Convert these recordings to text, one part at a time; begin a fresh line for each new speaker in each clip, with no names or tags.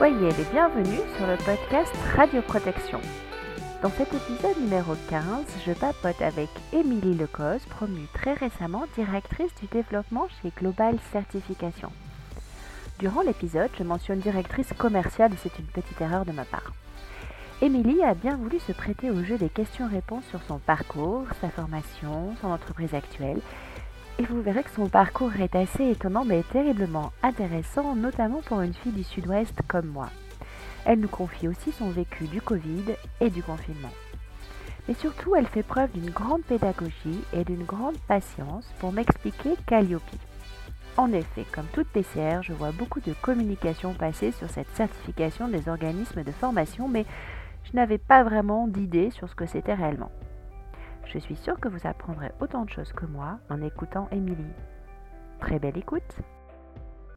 Soyez les bienvenus sur le podcast Radioprotection. Dans cet épisode numéro 15, je papote avec Émilie Lecos, promue très récemment directrice du développement chez Global Certification. Durant l'épisode, je mentionne directrice commerciale et c'est une petite erreur de ma part. Émilie a bien voulu se prêter au jeu des questions-réponses sur son parcours, sa formation, son entreprise actuelle et vous verrez que son parcours est assez étonnant mais terriblement intéressant, notamment pour une fille du sud-ouest comme moi. Elle nous confie aussi son vécu du Covid et du confinement. Mais surtout, elle fait preuve d'une grande pédagogie et d'une grande patience pour m'expliquer Calliope. En effet, comme toute PCR, je vois beaucoup de communication passer sur cette certification des organismes de formation, mais je n'avais pas vraiment d'idée sur ce que c'était réellement. Je suis sûre que vous apprendrez autant de choses que moi en écoutant Émilie. Très belle écoute.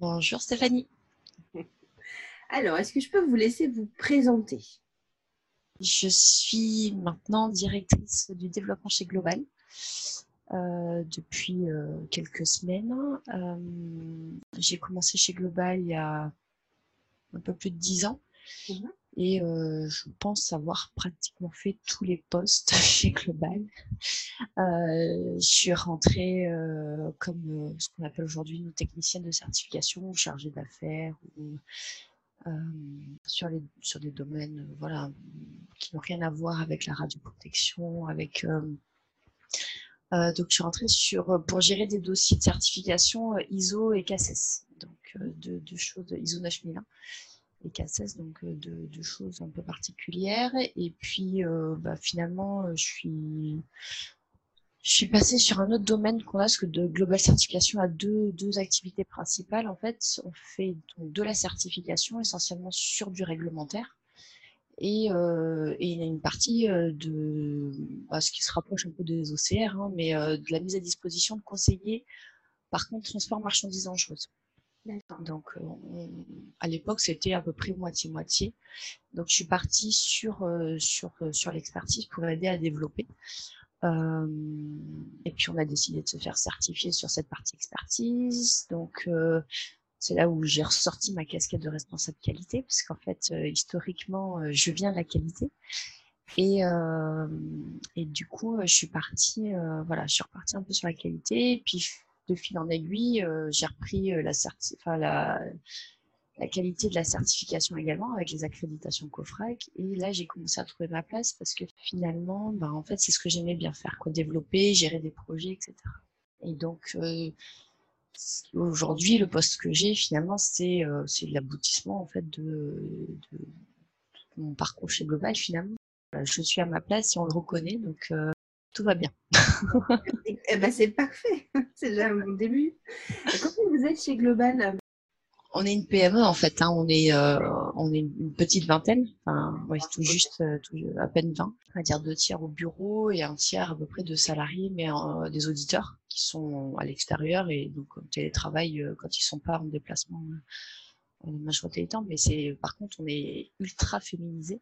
Bonjour Stéphanie.
Alors, est-ce que je peux vous laisser vous présenter?
Je suis maintenant directrice du développement chez Global euh, depuis euh, quelques semaines. Euh, j'ai commencé chez Global il y a un peu plus de dix ans. Mhm. Et je pense avoir pratiquement fait tous les postes chez Global. je suis rentrée comme ce qu'on appelle aujourd'hui une technicienne de certification, chargée d'affaires ou sur, les, sur des domaines voilà, qui n'ont rien à voir avec la radioprotection, donc je suis rentrée sur, pour gérer des dossiers de certification ISO et CACES, donc deux, deux choses ISO 9001 et donc euh, de, choses un peu particulières. Et puis, euh, bah, finalement, euh, je suis, passée sur un autre domaine qu'on a, parce que de Global Certification a deux, deux activités principales. En fait, on fait de la certification essentiellement sur du réglementaire. Et, euh, il y a une partie de bah, ce qui se rapproche un peu des OCR, hein, mais de la mise à disposition de conseillers, par contre, transport marchandises dangereuses. Donc, euh, à l'époque, c'était à peu près moitié-moitié. Donc, je suis partie sur, euh, sur, euh, sur l'expertise pour aider à développer. et puis, on a décidé de se faire certifier sur cette partie expertise. Donc, c'est là où j'ai ressorti ma casquette de responsable qualité, parce qu'en fait, historiquement, je viens de la qualité. Et, et du coup, je suis partie, voilà, je suis repartie un peu sur la qualité. Et puis, de fil en aiguille, euh, j'ai repris euh, la, qualité de la certification également avec les accréditations COFRAC. Et là, j'ai commencé à trouver ma place parce que finalement, ben, en fait, c'est ce que j'aimais bien faire, quoi, développer, gérer des projets, etc. Et donc, euh, aujourd'hui, le poste que j'ai, finalement, c'est l'aboutissement en fait de, mon parcours chez Global, finalement. Je suis à ma place et on le reconnaît, tout va bien.
eh ben, c'est parfait, c'est déjà un bon début. Comment vous êtes chez Global?
On est une PME en fait, hein. on, est, euh, on est une petite vingtaine, enfin, tout juste euh, à peine 20, on va dire deux tiers au bureau et un tiers à peu près de salariés, mais euh, des auditeurs qui sont à l'extérieur et donc télétravail quand ils sont pas en déplacement la majorité du temps, mais c'est par contre on est ultra féminisé,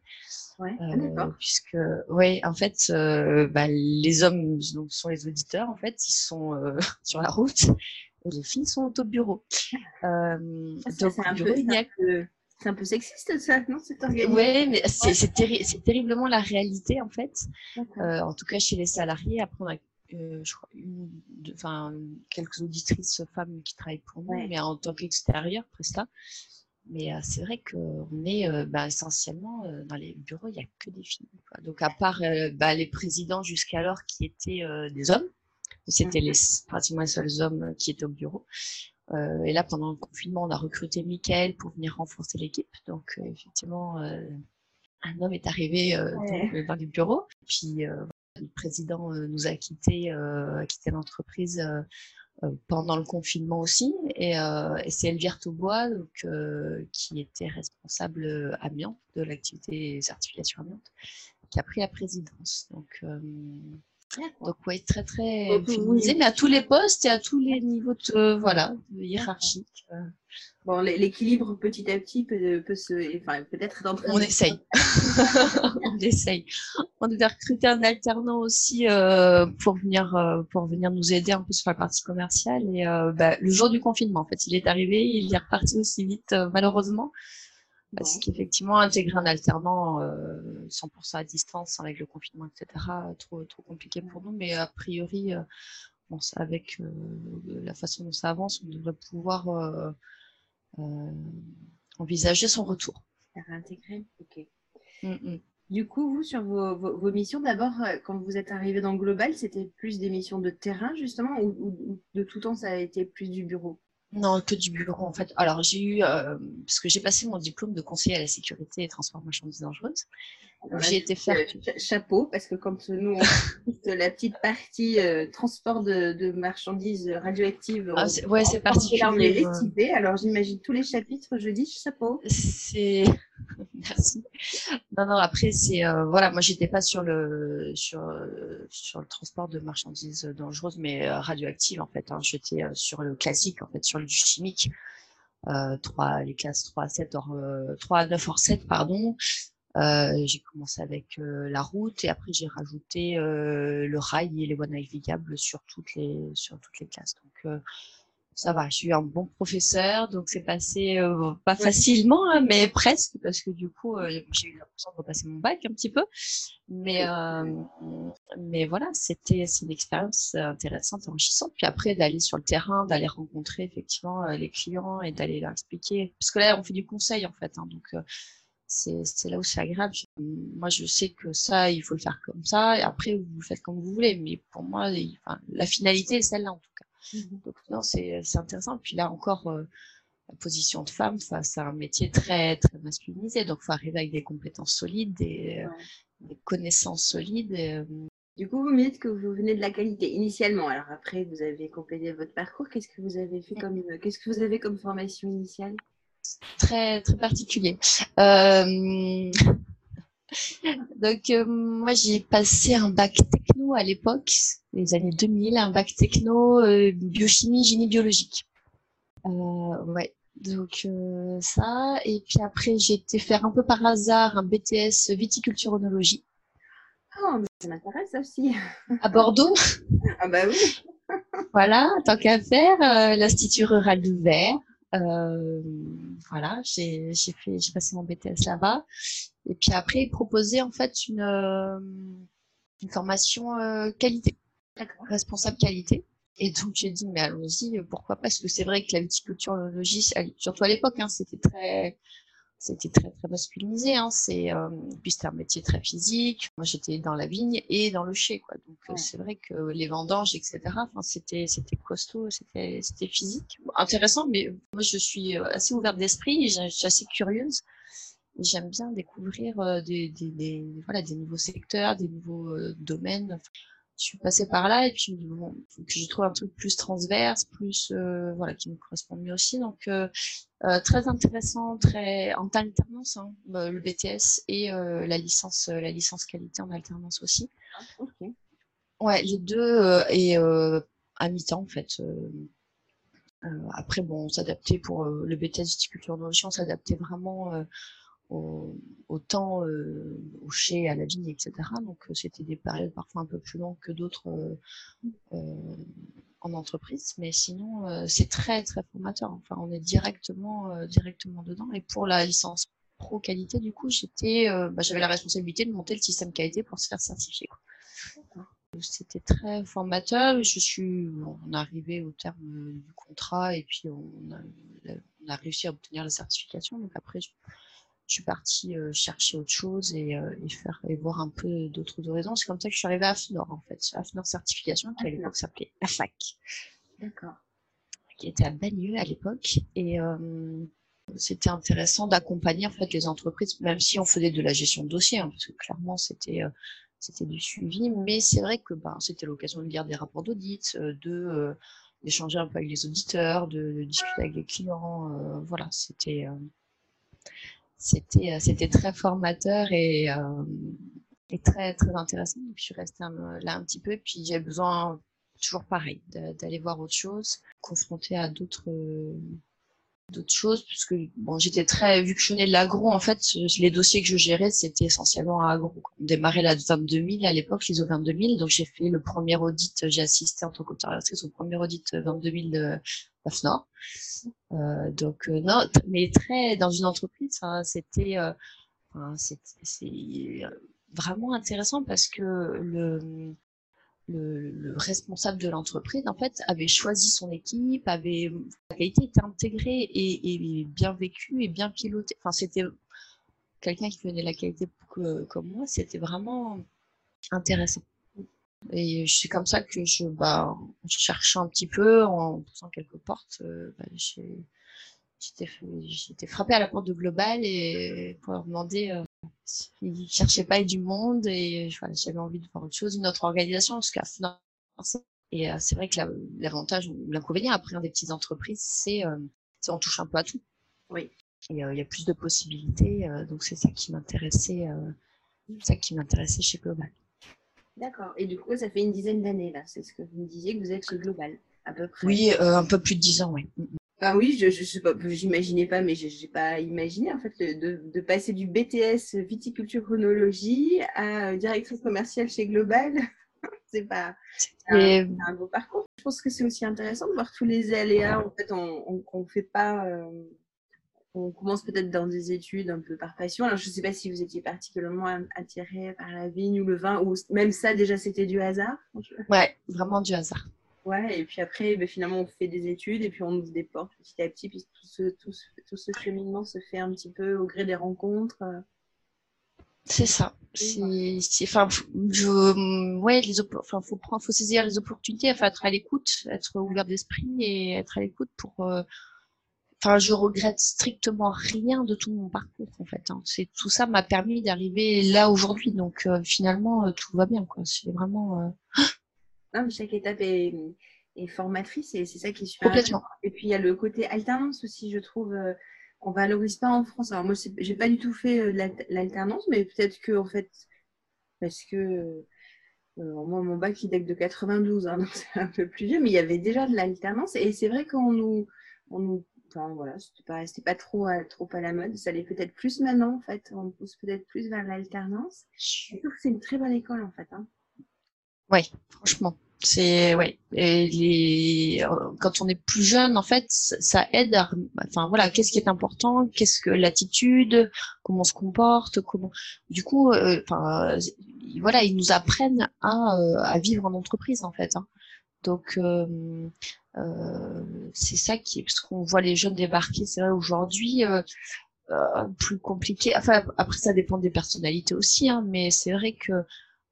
ouais, euh,
puisque ouais en fait euh, bah, les hommes donc, sont les auditeurs en fait ils sont euh, sur la route et les filles sont au bureau.
Euh, donc c'est un, peu, c'est un peu sexiste ça non cette organisation.
Ouais mais c'est c'est terriblement la réalité en fait. en tout cas chez les salariés après on a euh, je crois, une, enfin, quelques auditrices femmes qui travaillent pour nous, mais en tant qu'extérieur, Presta. Mais euh, c'est vrai qu'on est euh, bah, essentiellement dans les bureaux, il n'y a que des filles. Donc, à part bah, les présidents jusqu'alors qui étaient des hommes, c'était les, pratiquement les seuls hommes qui étaient au bureau. et là, pendant le confinement, on a recruté Michael pour venir renforcer l'équipe. Donc, effectivement, un homme est arrivé dans, dans, les bureaux. Puis, le président euh, nous a quitté, euh, a quitté l'entreprise euh, pendant le confinement aussi. Et, et c'est Elvire Taubois qui était responsable amiante de l'activité félicitations amiante qui a pris la présidence. Donc, donc oui, très très féminisé, mais à tous les postes et à tous les niveaux de voilà de hiérarchique.
Bon, l'équilibre petit à petit peut, peut se, enfin, peut-être
On essaye. on essaye. On devait recruter un alternant aussi euh, pour venir euh, pour venir nous aider un peu sur la partie commerciale. Et euh, bah, le jour du confinement, en fait, il est arrivé, il est reparti aussi vite, malheureusement. Parce qu'effectivement, intégrer un alternant 100% à distance avec le confinement, etc., trop, trop compliqué pour nous. Mais a priori, avec la façon dont ça avance, on devrait pouvoir envisager son retour.
Réintégrer, ok. Mm, mm. Du coup, vous, sur vos, missions, d'abord, euh, quand vous êtes arrivé dans Global, c'était plus des missions de terrain, justement, ou, de tout temps, ça a été plus du bureau?
Non, que du bureau en fait. Alors j'ai eu, euh, parce que j'ai passé mon diplôme de conseiller à la sécurité et transformation marchandises dangereuses.
J'ai été faire chapeau parce que quand nous on la petite partie euh, transport de, marchandises radioactives,
ah, ouais c'est particulier.
alors j'imagine tous les chapitres, je dis chapeau.
C'est merci. Non non après c'est euh, voilà moi j'étais pas sur le sur le transport de marchandises dangereuses mais euh, radioactives en fait. Hein. J'étais sur le classique en fait sur le chimique. 3, les classes 3 à 7 3 à 9 hors 7 pardon euh, j'ai commencé avec euh, la route et après j'ai rajouté euh, le rail et les voies navigables sur toutes les sur toutes les classes. Donc ça va, j'ai eu un bon professeur, donc c'est passé pas facilement, hein, mais presque, parce que du coup, j'ai eu l'impression de repasser mon bac un petit peu. Mais, mais voilà, c'était une expérience intéressante, enrichissante. Puis après, d'aller sur le terrain, d'aller rencontrer effectivement les clients et d'aller leur expliquer. Parce que là, on fait du conseil en fait, hein, donc c'est là où c'est agréable. Moi, je sais que ça, il faut le faire comme ça. Et après, vous le faites comme vous voulez. Mais pour moi, la finalité est celle-là, en tout cas. Mmh Donc, non, c'est intéressant. Puis là, encore, euh, la position de femme face à un métier très, très masculinisé. Donc, il faut arriver avec des compétences solides, des, des connaissances solides. Euh,
du coup, vous me dites que vous venez de la qualité initialement. Alors après, vous avez complété votre parcours. Qu'est-ce que vous avez fait comme, qu'est-ce que vous avez comme formation initiale?
Très très particulier. Euh, donc euh, moi j'ai passé un bac techno à l'époque, les années 2000, un bac techno euh, biochimie génie biologique. ouais, donc ça et puis après j'ai été faire un peu par hasard un BTS viticulture onologie.
Oh, mais ça m'intéresse aussi.
À Bordeaux.
ah bah oui.
voilà, tant qu'à faire, l'Institut rural de Verre. Euh, voilà, j'ai fait, j'ai passé mon BTS là-bas. Et puis après, proposer en fait une, euh, une formation euh, qualité, responsable qualité. Et donc j'ai dit mais allons-y, pourquoi pas Parce que c'est vrai que la viticulture, surtout à l'époque, hein, c'était très c'était très très masculinisé. Hein. C'est euh, puis c'était un métier très physique. Moi j'étais dans la vigne et dans le chai, quoi. Donc c'est vrai que les vendanges, etc. Enfin c'était c'était costaud, c'était c'était physique, intéressant. Mais moi je suis euh, assez ouverte d'esprit, je suis assez curieuse. J'aime bien découvrir euh, des, des, des, voilà des nouveaux secteurs, des nouveaux domaines je suis passée par là et puis bon, faut que je trouve un truc plus transverse, plus euh, voilà qui me correspond mieux aussi. Donc euh, euh, très intéressant, très en alternance hein, le BTS et la licence la licence qualité en alternance aussi. Ah, ouais, les deux et à mi-temps en fait. après bon, on s'adaptait pour le BTS viticulture on s'adaptait vraiment au, temps euh, au chai, à la vigne, etc. Donc euh, c'était des périodes parfois un peu plus longues que d'autres euh, en entreprise, mais sinon c'est très très formateur. Enfin, on est directement directement dedans. Et pour la licence pro qualité, du coup, j'étais, bah, j'avais la responsabilité de monter le système qualité pour se faire certifier. C'était très formateur. Je suis, on est arrivé au terme du contrat et puis on a, on a réussi à obtenir la certification. Donc après, je, je suis partie euh, chercher autre chose et, euh, et, faire et voir un peu d'autres horizons. C'est comme ça que je suis arrivée à AFNOR en fait, AFNOR certification qui à l'époque s'appelait AFAC.
D'accord.
Qui était à Bagneux à l'époque et euh, c'était intéressant d'accompagner en fait les entreprises, même si on faisait de la gestion de dossier, hein, parce que clairement c'était c'était du suivi, mais c'est vrai que ben, c'était l'occasion de lire des rapports d'audit, de d'échanger un peu avec les auditeurs, de, de discuter avec les clients, voilà, c'était c'était euh, c'était très formateur et, euh, très très intéressant. Puis je suis restée là un petit peu. Puis j'ai besoin toujours pareil d'aller voir autre chose, confronter à d'autres d'autres choses puisque bon j'étais très vu que je venais de l'agro en fait les dossiers que je gérais c'était essentiellement à agro on démarrait la 22000 à l'époque l'ISO 22000 donc j'ai fait le premier audit j'ai assisté en tant qu'observatrice au premier audit 22000 de, Nord. donc non, mais très dans une entreprise, c'était c'est vraiment intéressant parce que le, le, responsable de l'entreprise, en fait, avait choisi son équipe, avait, la qualité était intégrée et, bien vécue et bien pilotée. Enfin, c'était quelqu'un qui venait de la qualité comme moi, c'était vraiment intéressant. Et c'est comme ça que je, bah, en cherchant un petit peu, en poussant quelques portes, euh, bah, j'étais frappée à la porte de Global et pour leur demander euh, il cherchait pas du monde et j'avais envie de voir autre chose, une autre organisation, parce qu'à et euh, c'est vrai que l'avantage ou l'inconvénient après des petites entreprises, c'est euh, on touche un peu à tout.
Oui.
Et euh, il y a plus de possibilités, donc c'est ça qui m'intéressait, ça qui m'intéressait chez Global.
D'accord. Et du coup, ça fait une dizaine d'années là. C'est ce que vous me disiez que vous êtes chez Global, à peu près.
Oui, un peu plus de dix ans, oui. Mm, mm.
Ah oui, je, sais pas, j'imaginais pas, mais je n'ai pas imaginé en fait de, passer du BTS viticulture chronologie à euh, directrice commerciale chez Global. c'est pas un, un, beau parcours. Je pense que c'est aussi intéressant de voir tous les aléas. En fait, on, on, fait pas. Euh, on commence peut-être dans des études un peu par passion. Alors, je ne sais pas si vous étiez particulièrement attiré par la vigne ou le vin, ou même ça, déjà, c'était du hasard.
Ouais, vraiment du hasard.
Ouais, et puis après, ben, finalement, on fait des études et puis on ouvre des portes petit à petit. Puis tout ce, tout, ce, tout ce cheminement se fait un petit peu au gré des rencontres.
C'est ça. C'est, enfin, je, ouais, les, enfin, faut prendre, faut saisir les opportunités, enfin, être à l'écoute, être ouvert d'esprit et être à l'écoute pour. Euh, enfin, je regrette strictement rien de tout mon parcours en fait. Hein. C'est tout ça m'a permis d'arriver là aujourd'hui, donc euh, finalement euh, tout va bien quoi. C'est vraiment
chaque étape est, formatrice et c'est ça qui est super. Complètement. Et puis il y a le côté alternance aussi, je trouve. Euh, qu'on valorise pas en France. Alors moi, j'ai pas du tout fait euh, l'alternance, mais peut-être que en fait, parce que euh, moi, mon bac il date de 92, hein, donc c'est un peu plus vieux, mais il y avait déjà de l'alternance et c'est vrai qu'on nous, on nous, enfin voilà, c'était pas, pas trop, trop à la mode. Ça l'est peut-être plus maintenant en fait. On pousse peut-être plus vers l'alternance. Je trouve que c'est une très bonne école en fait. Hein.
Oui, franchement. C'est ouais. Et les quand on est plus jeune, en fait, ça aide à. Enfin voilà, qu'est-ce qui est important, qu'est-ce que l'attitude, comment on se comporte, comment. Du coup, euh, enfin voilà, ils nous apprennent à, euh, à vivre en entreprise en fait. Hein. Donc euh, euh, c'est ça qui parce qu'on voit les jeunes débarquer. C'est vrai aujourd'hui. Euh, plus compliqué. Enfin, après, ça dépend des personnalités aussi, hein, mais c'est vrai que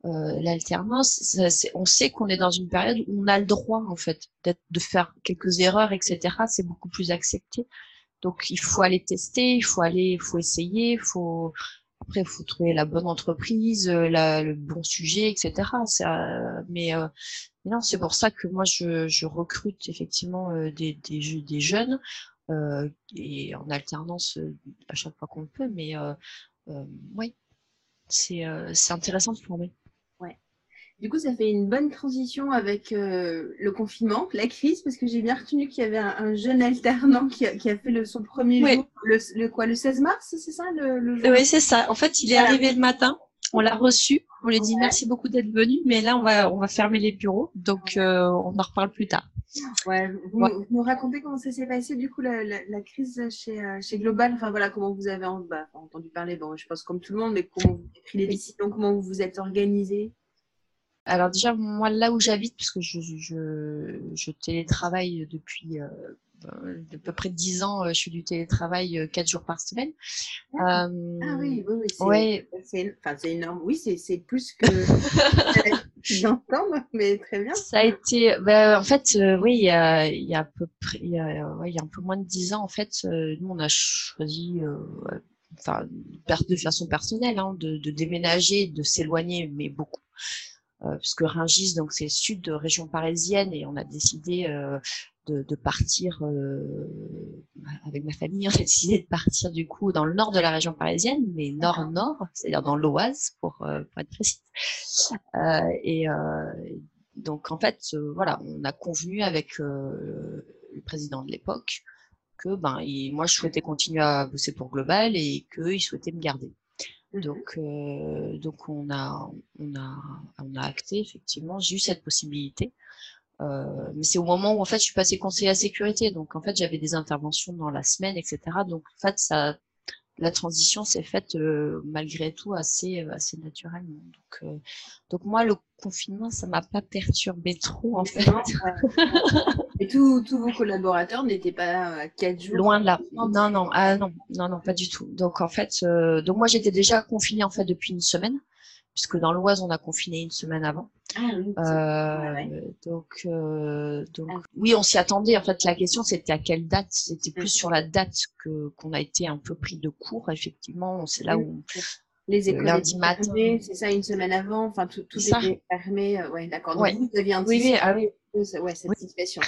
euh, l'alternance, on sait qu'on est dans une période où on a le droit en fait de faire quelques erreurs, etc. C'est beaucoup plus accepté. Donc il faut aller tester, il faut aller, il faut essayer, il faut après il faut trouver la bonne entreprise, euh, la, le bon sujet, etc. Mais, euh, non, c'est pour ça que moi je, je recrute effectivement euh, des, des, des jeunes euh, et en alternance à chaque fois qu'on peut. Mais oui, c'est intéressant de former.
Du coup, ça fait une bonne transition avec euh, le confinement, la crise, parce que j'ai bien retenu qu'il y avait un, jeune alternant qui a, fait le, son premier jour, le, quoi, le 16 mars, c'est ça le,
jour? Oui, c'est ça. En fait, il est arrivé le matin. On l'a reçu. On lui a dit merci beaucoup d'être venu, mais là, on va, on va fermer les bureaux. Donc, euh, on en reparle plus tard.
Ouais, vous, nous racontez comment ça s'est passé, du coup, la, la, crise chez, euh, chez Global Enfin, voilà, comment vous avez bah, entendu parler, bon, je pense comme tout le monde, mais comment vous avez pris les décisions, comment vous vous êtes organisé?
Alors déjà, moi, là où j'habite, parce que je, je, je télétravaille depuis euh, ben, à peu près 10 ans, euh, je fais du télétravail euh, 4 jours par semaine.
Ah, ah oui, oui, oui c'est enfin, énorme. Oui, c'est plus que j'entends, mais très bien.
Ça a été, ben, en fait, euh, oui, il y, a, il y a à peu près, il y a, ouais, il y a un peu moins de 10 ans, en fait, nous, on a choisi enfin, de façon personnelle, hein, de, de déménager, de s'éloigner, mais beaucoup euh, puisque Ringis, donc c'est sud de région parisienne, et on a décidé euh, de, de, partir euh, avec ma famille. On a décidé de partir du coup dans le nord de la région parisienne, mais nord-nord, c'est-à-dire dans l'Oise pour, pour être précis. et donc en fait, voilà, on a convenu avec le président de l'époque que ben, moi je souhaitais continuer à bosser pour Global et qu'il souhaitait me garder. Mmh donc, euh, donc on a, on a, on a acté effectivement. J'ai eu cette possibilité. mais c'est au moment où en fait je suis passée conseiller à sécurité, donc en fait j'avais des interventions dans la semaine, etc. Donc en fait ça, la transition s'est faite malgré tout assez assez naturellement. Donc donc moi le confinement ça m'a pas perturbé trop en fait.
Et tous vos collaborateurs n'étaient pas à quatre jours.
Loin de là. Non non ah non non non pas du tout. Donc en fait donc moi j'étais déjà confinée en fait depuis une semaine puisque dans l'Oise, on a confiné une semaine avant. Ah, oui, euh, Donc, euh, donc ah. oui, on s'y attendait. En fait, la question, c'était à quelle date? C'était plus sur la date que qu'on a été un peu pris de cours. Effectivement, c'est là où
les écoles lundi matin. C'est ça, une semaine avant. Enfin, tout, tout était fermé. Euh, ouais, d'accord. Donc, vous aviez un
oui, oui, ah, oui. Ouais, cette situation.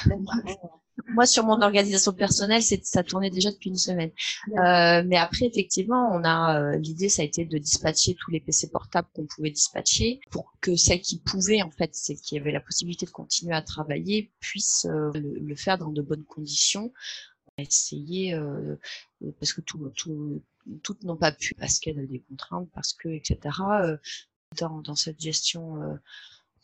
Moi, sur mon organisation personnelle, ça tournait déjà depuis une semaine. Euh, mais après, effectivement, on a euh, l'idée, ça a été de dispatcher tous les PC portables qu'on pouvait dispatcher pour que celles qui pouvaient, en fait, celles qui avaient la possibilité de continuer à travailler, puissent euh, le, faire dans de bonnes conditions. Essayer, euh, parce que tout, tout, toutes n'ont pas pu parce qu'elles avaient des contraintes, parce que, etc. dans, dans cette gestion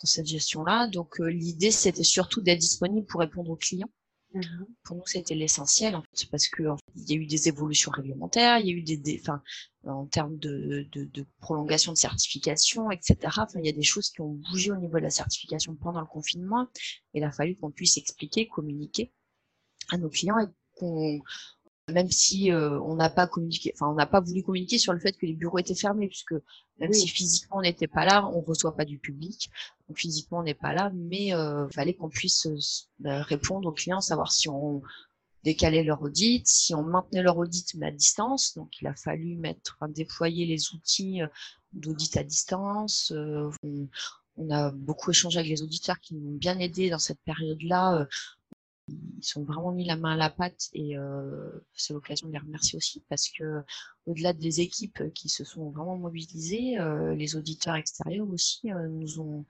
dans cette gestion-là. Donc l'idée, c'était surtout d'être disponible pour répondre aux clients. Mmh Pour nous, c'était l'essentiel, en fait, parce que il y a eu des évolutions réglementaires, il y a eu des, enfin, en termes de, de, de, prolongation de certification, etc. Enfin, il y a des choses qui ont bougé au niveau de la certification pendant le confinement. Et il a fallu qu'on puisse expliquer, communiquer à nos clients et qu'on même si euh, on n'a pas communiqué, enfin on n'a pas voulu communiquer sur le fait que les bureaux étaient fermés, puisque même si physiquement on n'était pas là, on reçoit pas du public, donc physiquement on n'est pas là, mais euh, fallait qu'on puisse euh, bah, répondre aux clients, savoir si on décalait leur audit, si on maintenait leur audit mais à distance, donc il a fallu mettre, déployer les outils d'audit à distance. On, on, a beaucoup échangé avec les auditeurs qui nous ont bien aidés dans cette période-là ils sont vraiment mis la main à la pâte et euh, c'est l'occasion de les remercier aussi parce que au-delà des équipes qui se sont vraiment mobilisées, euh, les auditeurs extérieurs aussi euh, nous ont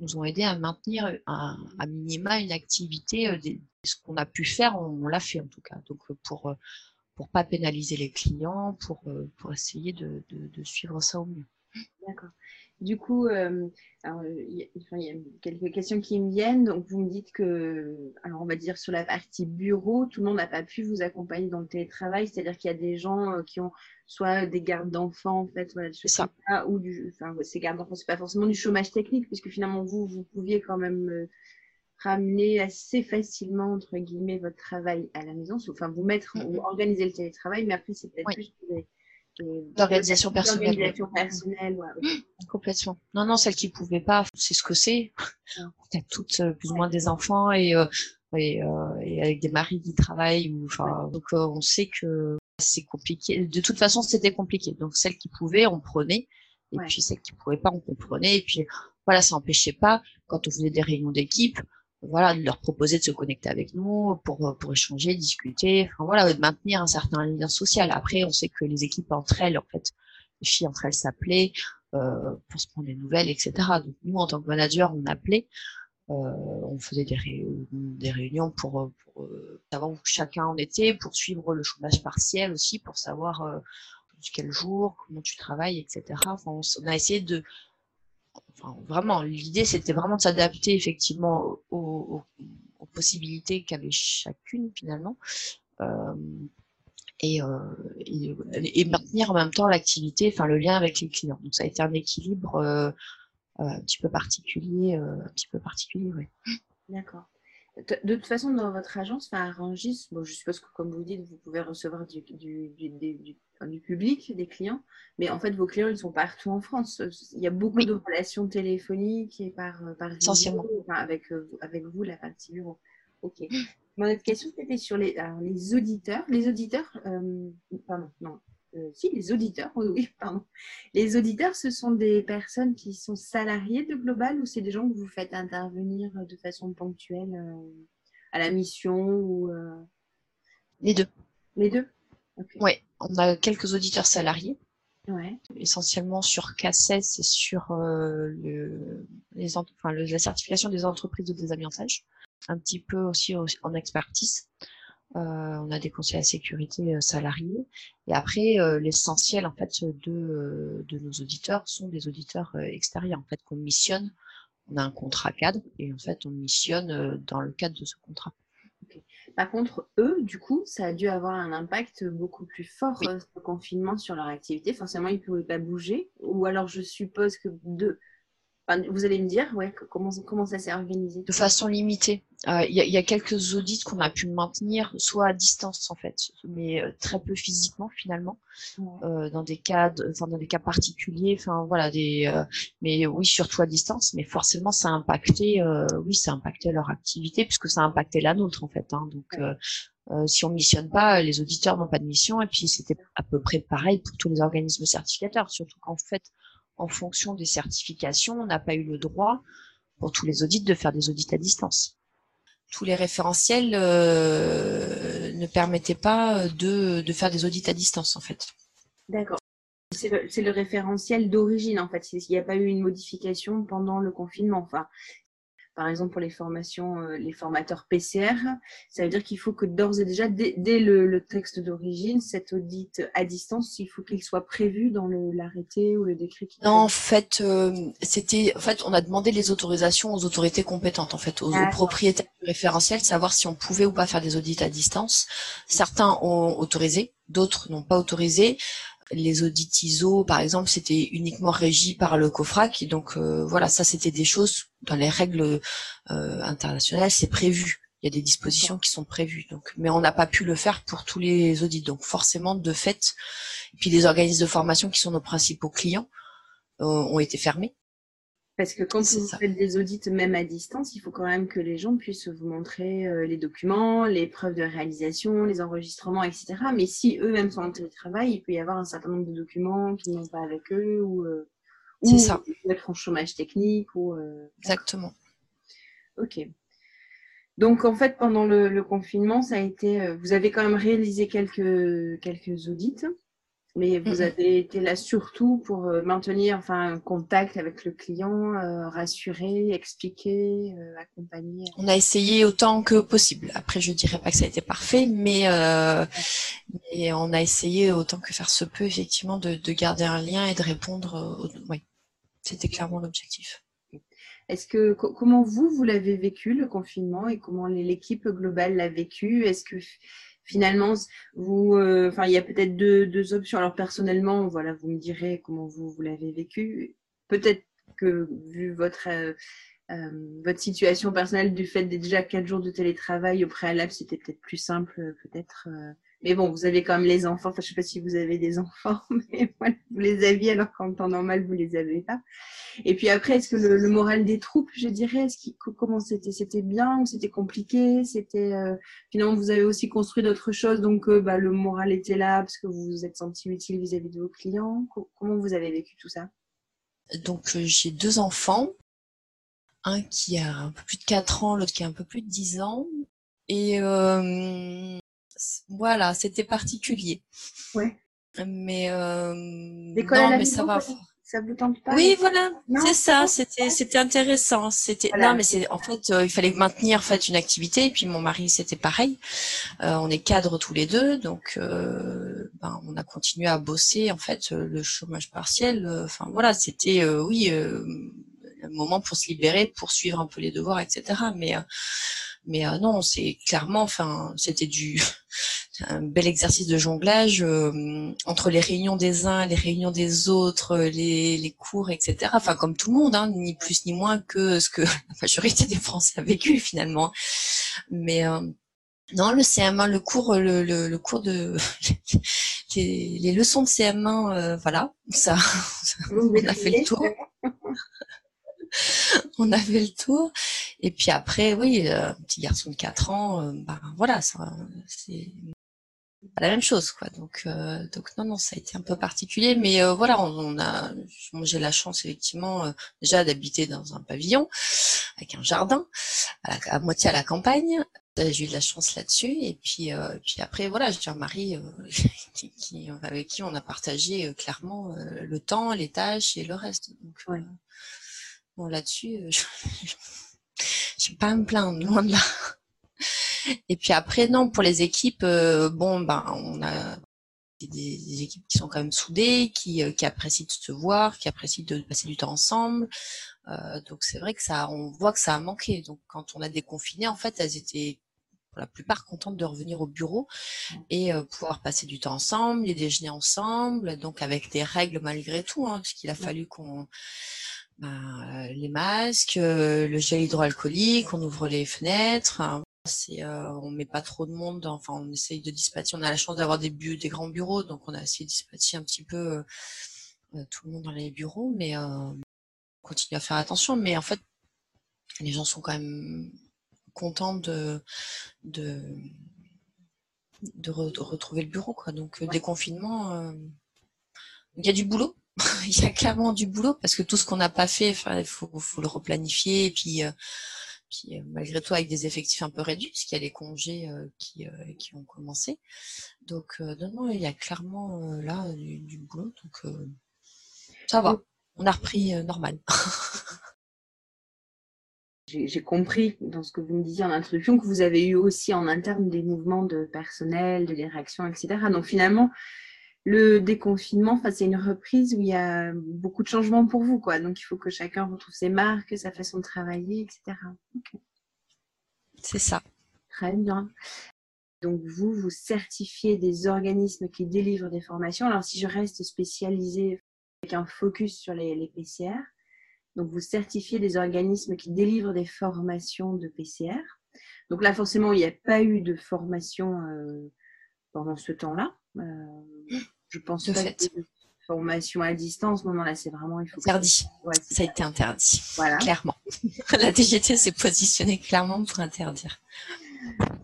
nous ont aidé à maintenir à minima une activité. Euh, ce qu'on a pu faire, on, l'a fait en tout cas. Donc pour pour pas pénaliser les clients, pour pour essayer de, de, de suivre ça au mieux.
D'accord. Du coup, euh, il, y a, quelques questions qui me viennent. Donc, vous me dites que, alors on va dire sur la partie bureau, tout le monde n'a pas pu vous accompagner dans le télétravail. C'est-à-dire qu'il y a des gens euh, qui ont soit des gardes d'enfants, en fait, voilà, ça. ou du, enfin, ces gardes d'enfants, c'est pas forcément du chômage technique, puisque finalement vous, vous pouviez quand même euh, ramener assez facilement entre guillemets votre travail à la maison, enfin vous mettre, ou organiser le télétravail, mais après c'est peut-être plus
d'organisation personnelle. personnelle Complètement. Non, non, celles qui pouvaient pas, c'est ce que c'est. On a toutes euh, plus ou moins des enfants et, euh, et, euh, et, avec des maris qui travaillent. Ou, enfin, donc on sait que c'est compliqué. De toute façon, c'était compliqué. Donc celles qui pouvaient, on prenait. Et puis celles qui pouvaient pas, on comprenait. Et puis voilà, ça n'empêchait pas, quand on faisait des réunions d'équipe, voilà, de leur proposer de se connecter avec nous pour, pour échanger, discuter, enfin voilà, de maintenir un certain lien social. Après, on sait que les équipes entre elles, en fait, les filles entre elles s'appelaient euh, pour se prendre des nouvelles, etc. Donc nous, en tant que manager, on appelait, euh, on faisait des, des réunions pour, pour euh, savoir où chacun en était, pour suivre le chômage partiel aussi, pour savoir euh, quel jour, comment tu travailles, etc. Enfin, on, on a essayé de vraiment, l'idée c'était vraiment de s'adapter effectivement aux, possibilités qu'avait chacune finalement. Euh, et, euh, et, maintenir en même temps l'activité, enfin le lien avec les clients. Donc ça a été un équilibre euh, un petit peu particulier, un petit peu particulier, oui.
D'accord. De toute façon, dans votre agence, enfin, Rangis, bon, je suppose que comme vous dites, vous pouvez recevoir du, public, des clients, mais en fait, vos clients, ils sont partout en France. Il y a beaucoup de relations téléphoniques et par, par
Essentiellement.
avec, avec vous, la partie bureau. Ok. Mon autre question, c'était sur les, les auditeurs. Les auditeurs, euh, pardon, non, euh, si, les auditeurs, oui, pardon. Les auditeurs, ce sont des personnes qui sont salariées de Global ou c'est des gens que vous faites intervenir de façon ponctuelle euh, à la mission ou euh,
Les deux.
Les deux?
Oui, on a quelques auditeurs salariés.
Ouais.
Essentiellement sur CACES et sur le, les, enfin, la certification des entreprises de désamiançage. Un petit peu aussi en expertise. Euh, on a des conseils à sécurité euh, salariés. Et après, euh, l'essentiel en fait de, de nos auditeurs sont des auditeurs extérieurs en fait qu'on missionne on a un contrat cadre et en fait, on missionne dans le cadre de ce contrat.
Par contre, eux, du coup, ça a dû avoir un impact beaucoup plus fort, ce confinement, sur leur activité. Forcément, ils ne pouvaient pas bouger. Ou alors, je suppose que de, vous allez me dire, ouais, comment, comment ça s'est organisé?
De façon limitée. Euh, il y, a quelques audits qu'on a pu maintenir, soit à distance en fait, mais euh, très peu physiquement finalement, euh, dans des cas, enfin dans des cas particuliers, enfin voilà, des, mais oui surtout à distance, mais forcément ça a impacté, oui ça a impacté leur activité puisque ça a impacté la nôtre en fait. Hein, donc si on missionne pas, les auditeurs n'ont pas de mission et puis c'était à peu près pareil pour tous les organismes certificateurs, surtout qu'en fait en fonction des certifications, on n'a pas eu le droit pour tous les audits de faire des audits à distance. Tous les référentiels euh, ne permettaient pas de, faire des audits à distance en fait.
D'accord. C'est le, référentiel d'origine en fait. Il n'y a pas eu une modification pendant le confinement. Enfin, par exemple pour les formations, euh, les formateurs PCR, ça veut dire qu'il faut que d'ores et déjà, dès, le, texte d'origine, cet audit à distance, il faut qu'il soit prévu dans l'arrêté ou le décret.
non, en fait, euh, c'était, en fait, on a demandé les autorisations aux autorités compétentes, en fait, aux, propriétaires du référentiel, savoir si on pouvait ou pas faire des audits à distance. Certains ont autorisé, d'autres n'ont pas autorisé les audits ISO, par exemple, c'était uniquement régi par le COFRAC. Donc euh, voilà, ça c'était des choses dans les règles euh, internationales, c'est prévu. Il y a des dispositions qui sont prévues. Donc, mais on n'a pas pu le faire pour tous les audits. Donc forcément, de fait, et puis les organismes de formation qui sont nos principaux clients euh, ont été fermés.
Parce que quand vous faites des audits, même à distance, il faut quand même que les gens puissent vous montrer euh, les documents, les preuves de réalisation, les enregistrements, etc. Mais si eux-mêmes sont en télétravail, il peut y avoir un certain nombre de documents qui n'ont pas avec eux ou, euh,
ou ça.
être en chômage technique. Ou, euh,
Exactement.
Ok. Donc en fait, pendant le, le, confinement, ça a été. Vous avez quand même réalisé quelques, quelques audits. Mais vous avez été là surtout pour euh, maintenir enfin, un contact avec le client, euh, rassurer, expliquer, euh, accompagner.
On a essayé autant que possible. Après, je dirais pas que ça a été parfait, mais, mais on a essayé autant que faire se peut, effectivement, de, de garder un lien et de répondre. Oui, c'était clairement l'objectif.
Est-ce que comment vous vous l'avez vécu le confinement et comment l'équipe globale l'a vécu? Est-ce que finalement, vous, euh, enfin, il y a peut-être deux, deux, options. Alors personnellement, voilà, vous me direz comment vous, vous l'avez vécu. Peut-être que vu votre euh, euh, votre situation personnelle du fait d'être déjà quatre jours de télétravail au préalable, c'était peut-être plus simple, peut-être mais bon, vous avez quand même les enfants. Enfin, je sais pas si vous avez des enfants, mais voilà, vous les aviez alors qu'en temps normal, vous les avez pas. Et puis après, est-ce que le, moral des troupes, je dirais, est-ce comment c'était? C'était bien ou c'était compliqué? C'était euh, finalement, vous avez aussi construit d'autres choses, donc euh, bah, le moral était là parce que vous vous êtes senti utile vis-à-vis de vos clients. Comment vous avez vécu tout ça?
Donc euh, j'ai deux enfants, un qui a un peu plus de 4 ans, l'autre qui a un peu plus de 10 ans. Et voilà, c'était particulier.
Ouais.
Mais euh,
non, mais ça va. Ça vous tente pas?
Oui, voilà, c'est ça. C'était c'était intéressant. C'était non, mais c'est en fait euh, il fallait maintenir en fait une activité. Et puis mon mari c'était pareil. Euh, on est cadres tous les deux, donc euh, ben, on a continué à bosser en fait le chômage partiel. Enfin voilà, c'était oui le moment pour se libérer, pour suivre un peu les devoirs, etc. Mais mais euh, non, c'est clairement, enfin, c'était du un bel exercice de jonglage euh, entre les réunions des uns, les réunions des autres, les, les cours, etc. Enfin, comme tout le monde, hein, ni plus ni moins que ce que la majorité des Français a vécu finalement. Mais euh, non, le CM1, le cours, le, le, cours de les, les, leçons de CM1, voilà, ça, on a fait le tour. on avait le tour. Et puis après, oui, euh, petit garçon de 4 ans, euh, ben voilà, c'est pas la même chose, quoi. Donc, euh, donc non, non, ça a été un peu particulier, mais voilà, on, a, j'ai la chance effectivement déjà d'habiter dans un pavillon avec un jardin à, moitié à la campagne. J'ai eu de la chance là-dessus, et puis, puis après, voilà, j'ai un mari qui, avec qui on a partagé clairement le temps, les tâches et le reste. Donc, Bon, là-dessus, euh, je vais pas me plaindre, loin de là. Et puis après, non, pour les équipes, euh, bon, ben, on a des, équipes qui sont quand même soudées, qui, euh, qui apprécient de se voir, qui apprécient de passer du temps ensemble. donc c'est vrai que ça, on voit que ça a manqué. Donc quand on a déconfiné, en fait, elles étaient pour la plupart contentes de revenir au bureau et pouvoir passer du temps ensemble, les déjeuner ensemble, donc avec des règles malgré tout, hein, puisqu'il a fallu qu'on ben, les masques, le gel hydroalcoolique, on ouvre les fenêtres. Hein. C'est, euh, on met pas trop de monde, enfin on essaye de dispatcher. On a la chance d'avoir des, des grands bureaux, donc on a essayé de dispatcher un petit peu euh, tout le monde dans les bureaux, mais euh, on continue à faire attention. Mais en fait, les gens sont quand même contents de de, de, retrouver le bureau, quoi. Donc déconfinement, il y a du boulot. il y a clairement du boulot parce que tout ce qu'on n'a pas fait, il faut, le replanifier et puis puis euh, malgré tout avec des effectifs un peu réduits, puisqu'il y a les congés euh, qui, euh, ont commencé. Donc non, non, il y a clairement là du, boulot, donc ça va, on a repris normal.
J'ai compris dans ce que vous me disiez en introduction que vous avez eu aussi en interne des mouvements de personnel, de réactions, etc. Donc finalement, le déconfinement, c'est une reprise où il y a beaucoup de changements pour vous, quoi. Donc il faut que chacun retrouve ses marques, sa façon de travailler, etc.
C'est ça.
Très bien. Donc vous, vous certifiez des organismes qui délivrent des formations. Alors si je reste spécialisée avec un focus sur les, PCR, donc vous certifiez des organismes qui délivrent des formations de PCR. Donc là, forcément, il n'y a pas eu de formation euh, pendant ce temps-là. Euh, je pense
de fait.
formation à distance, non, non, là, c'est vraiment. Il faut
interdit. ça a été interdit. Voilà. Clairement. La DGT s'est positionnée clairement pour interdire.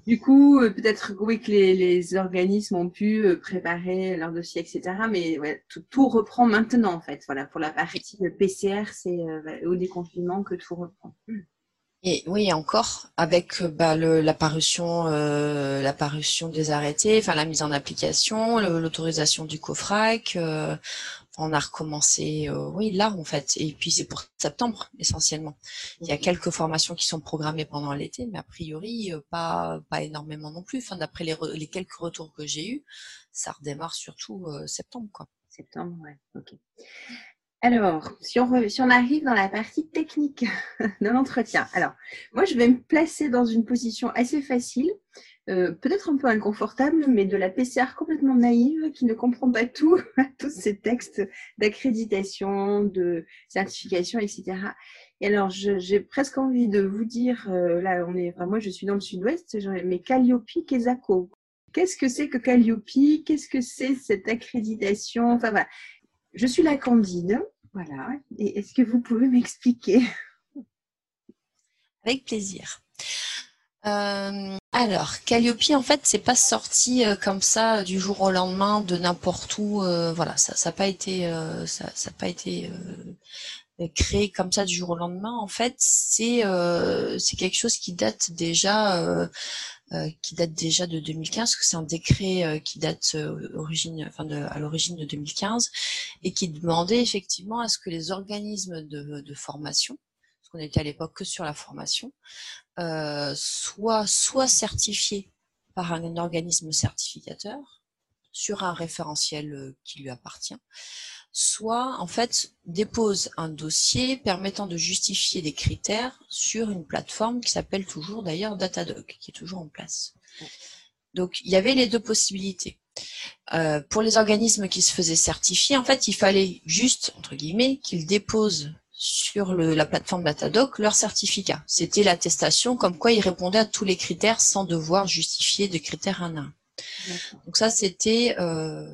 Du coup, euh, peut-être oui que les, organismes ont pu euh, préparer leur dossier, etc. Mais tout, reprend maintenant, en fait. Voilà, pour la partie PCR, c'est au déconfinement que tout reprend.
Et oui, encore avec euh, bah, l'apparition, euh, l'apparition des arrêtés, enfin la mise en application, l'autorisation du COFRAC, euh, on a recommencé, euh, oui là en fait. Et puis c'est pour septembre essentiellement. Il y a quelques formations qui sont programmées pendant l'été, mais a priori pas pas énormément non plus. Enfin d'après les, les quelques retours que j'ai eus, ça redémarre surtout septembre quoi.
Septembre, ouais, ok. Alors, si on, si on, arrive dans la partie technique de l'entretien, alors moi je vais me placer dans une position assez facile, euh, peut-être un peu inconfortable, mais de la PCR complètement naïve qui ne comprend pas tout, tous ces textes d'accréditation, de certification, etc. Et alors, j'ai presque envie de vous dire, euh, là, on est, enfin moi je suis dans le sud-ouest, mais Calliope, Quesaco. Qu'est-ce que c'est que Calliope? Qu'est-ce que c'est cette accréditation? Enfin voilà. Je suis la Candide, voilà. Et est-ce que vous pouvez m'expliquer?
Avec plaisir. Euh, alors, Calliope, en fait, c'est pas sorti euh, comme ça du jour au lendemain de n'importe où. Euh, voilà, ça n'a pas été, ça, pas été créé comme ça du jour au lendemain. En fait, c'est quelque chose qui date déjà euh, qui date déjà de 2015, que c'est un décret euh, qui date euh, origine, enfin de, à l'origine de 2015, et qui demandait effectivement à ce que les organismes de, de formation, parce qu'on était à l'époque que sur la formation, euh, soient soit certifiés par un organisme certificateur sur un référentiel qui lui appartient, soit en fait dépose un dossier permettant de justifier des critères sur une plateforme qui s'appelle toujours d'ailleurs Datadog, qui est toujours en place. Donc il y avait les deux possibilités. Euh, pour les organismes qui se faisaient certifier, en fait, il fallait juste, entre guillemets, qu'ils déposent sur le, la plateforme Datadog leur certificat. C'était l'attestation comme quoi ils répondaient à tous les critères sans devoir justifier de critères un à un. Donc ça c'était euh,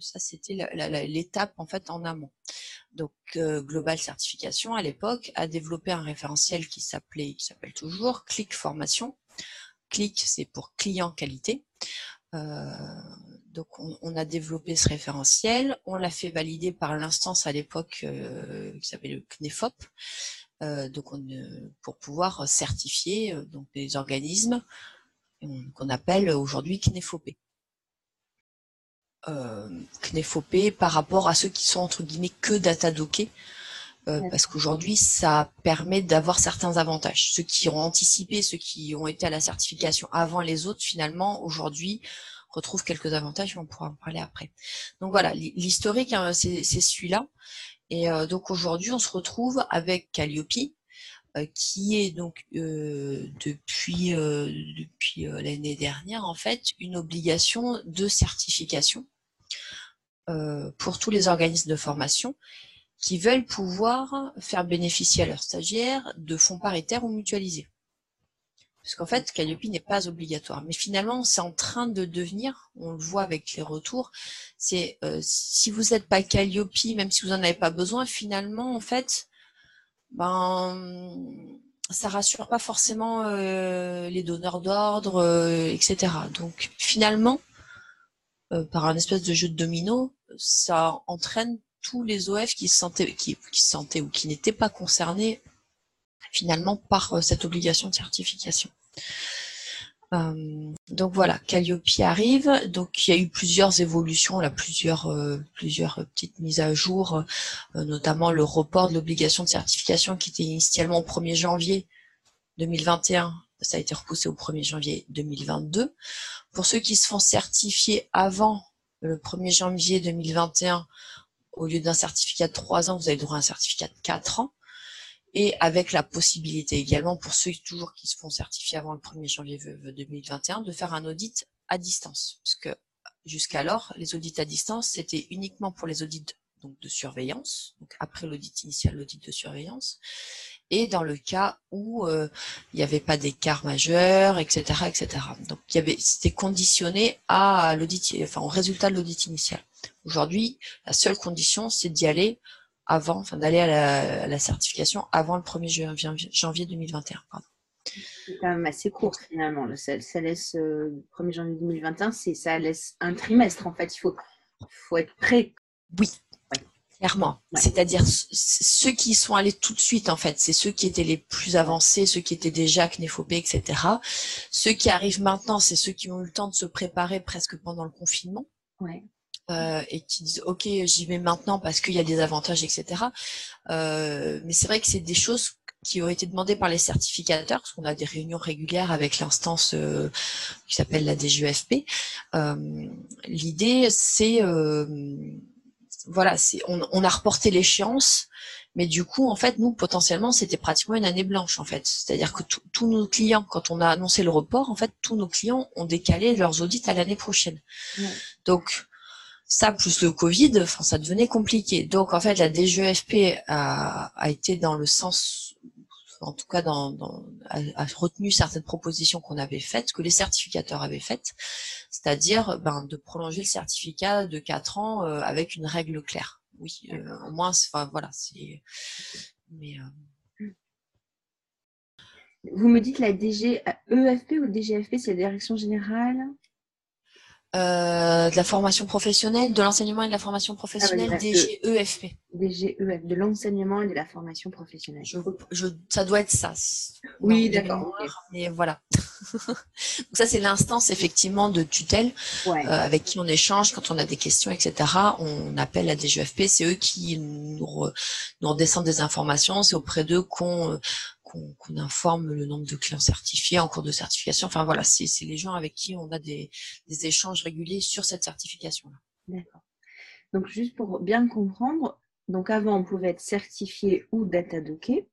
ça c'était l'étape en fait en amont. Donc euh, Global Certification à l'époque a développé un référentiel qui s'appelait qui s'appelle toujours Click Formation. Click c'est pour client qualité. Euh, donc on, a développé ce référentiel, on l'a fait valider par l'instance à l'époque qui s'appelle le CNEFOP. donc on, pour pouvoir certifier donc des organismes qu'on appelle aujourd'hui Knefopé. Euh, Knefopé par rapport à ceux qui sont entre guillemets que datadockés, euh, parce qu'aujourd'hui ça permet d'avoir certains avantages. Ceux qui ont anticipé, ceux qui ont été à la certification avant les autres, finalement aujourd'hui retrouvent quelques avantages, on pourra en parler après. Donc voilà, l'historique hein, c'est celui-là. Et donc aujourd'hui, on se retrouve avec Calliope, qui est donc depuis, depuis l'année dernière en fait une obligation de certification pour tous les organismes de formation qui veulent pouvoir faire bénéficier à leurs stagiaires de fonds paritaires ou mutualisés. Parce qu'en fait, Calliope n'est pas obligatoire. Mais finalement, c'est en train de devenir, on le voit avec les retours, c'est euh, si vous n'êtes pas Calliope, même si vous n'en avez pas besoin, finalement, en fait, ben, ça rassure pas forcément euh, les donneurs d'ordre, euh, etc. Donc finalement, par un espèce de jeu de domino, ça entraîne tous les OF qui se sentaient, qui, se sentaient ou qui n'étaient pas concernés finalement par euh, cette obligation de certification. Euh, donc voilà, Calliope arrive. Donc il y a eu plusieurs évolutions, euh, plusieurs petites mises à jour, notamment le report de l'obligation de certification qui était initialement au 1er janvier 2021. Ça a été repoussé au 1er janvier 2022. Pour ceux qui se font certifier avant le 1er janvier 2021, au lieu d'un certificat de 3 ans, vous avez droit à un certificat de 4 ans. Et avec la possibilité également pour ceux toujours qui se font certifier avant le 1er janvier 2021 de faire un audit à distance. Parce que jusqu'alors, les audits à distance, c'était uniquement pour les audits donc, de surveillance, donc après l'audit initial, l'audit de surveillance, et dans le cas où euh, il n'y avait pas d'écart majeur, etc., etc. Donc il y avait, c'était conditionné à l'audit, enfin au résultat de l'audit initial. Aujourd'hui, la seule condition, c'est d'y aller avant, enfin d'aller à, la, certification avant le 1er janvier, 2021.
C'est quand même assez court finalement. Ça, ça laisse euh, 1er janvier 2021, c'est ça laisse un trimestre en fait. Il faut, faut être prêt.
Oui, clairement. C'est-à-dire ceux qui sont allés tout de suite en fait, c'est ceux qui étaient les plus avancés, ceux qui étaient déjà CNEFOP, etc. Ceux qui arrivent maintenant, c'est ceux qui ont eu le temps de se préparer presque pendant le confinement.
Ouais.
Euh, et qui disent ok j'y vais maintenant parce qu'il y a des avantages etc euh, mais c'est vrai que c'est des choses qui ont été demandées par les certificateurs parce qu'on a des réunions régulières avec l'instance euh, qui s'appelle la DGEFP l'idée c'est voilà c'est on, on, a reporté l'échéance mais du coup en fait nous potentiellement c'était pratiquement une année blanche en fait. C'est-à-dire que tous nos clients quand on a annoncé le report en fait tous nos clients ont décalé leurs audits à l'année prochaine. Donc ça plus le Covid, enfin, ça devenait compliqué. Donc en fait, la DGEFP a, a été dans le sens, en tout cas, dans, dans a, retenu certaines propositions qu'on avait faites, que les certificateurs avaient faites, c'est-à-dire ben, de prolonger le certificat de 4 ans euh, avec une règle claire. Oui, euh, au moins, enfin voilà, c'est. Mais euh,
Vous me dites la DGEFP ou DGFP, c'est la Direction Générale?
Euh, de la formation professionnelle, de l'enseignement et de la formation professionnelle, ah, DGEFP.
DGEF, de l'enseignement et de la formation professionnelle.
Je, ça doit être ça.
Oui, d'accord.
Mais voilà. Donc ça, c'est l'instance effectivement de tutelle euh, avec qui on échange quand on a des questions, etc. On appelle la DGEFP, c'est eux qui nous, nous redescendent des informations, c'est auprès d'eux qu'on qu'on informe le nombre de clients certifiés en cours de certification. Enfin voilà, c'est les gens avec qui on a des, échanges réguliers sur cette certification-là.
D'accord. Donc juste pour bien comprendre, donc avant on pouvait être certifié ou datadocké,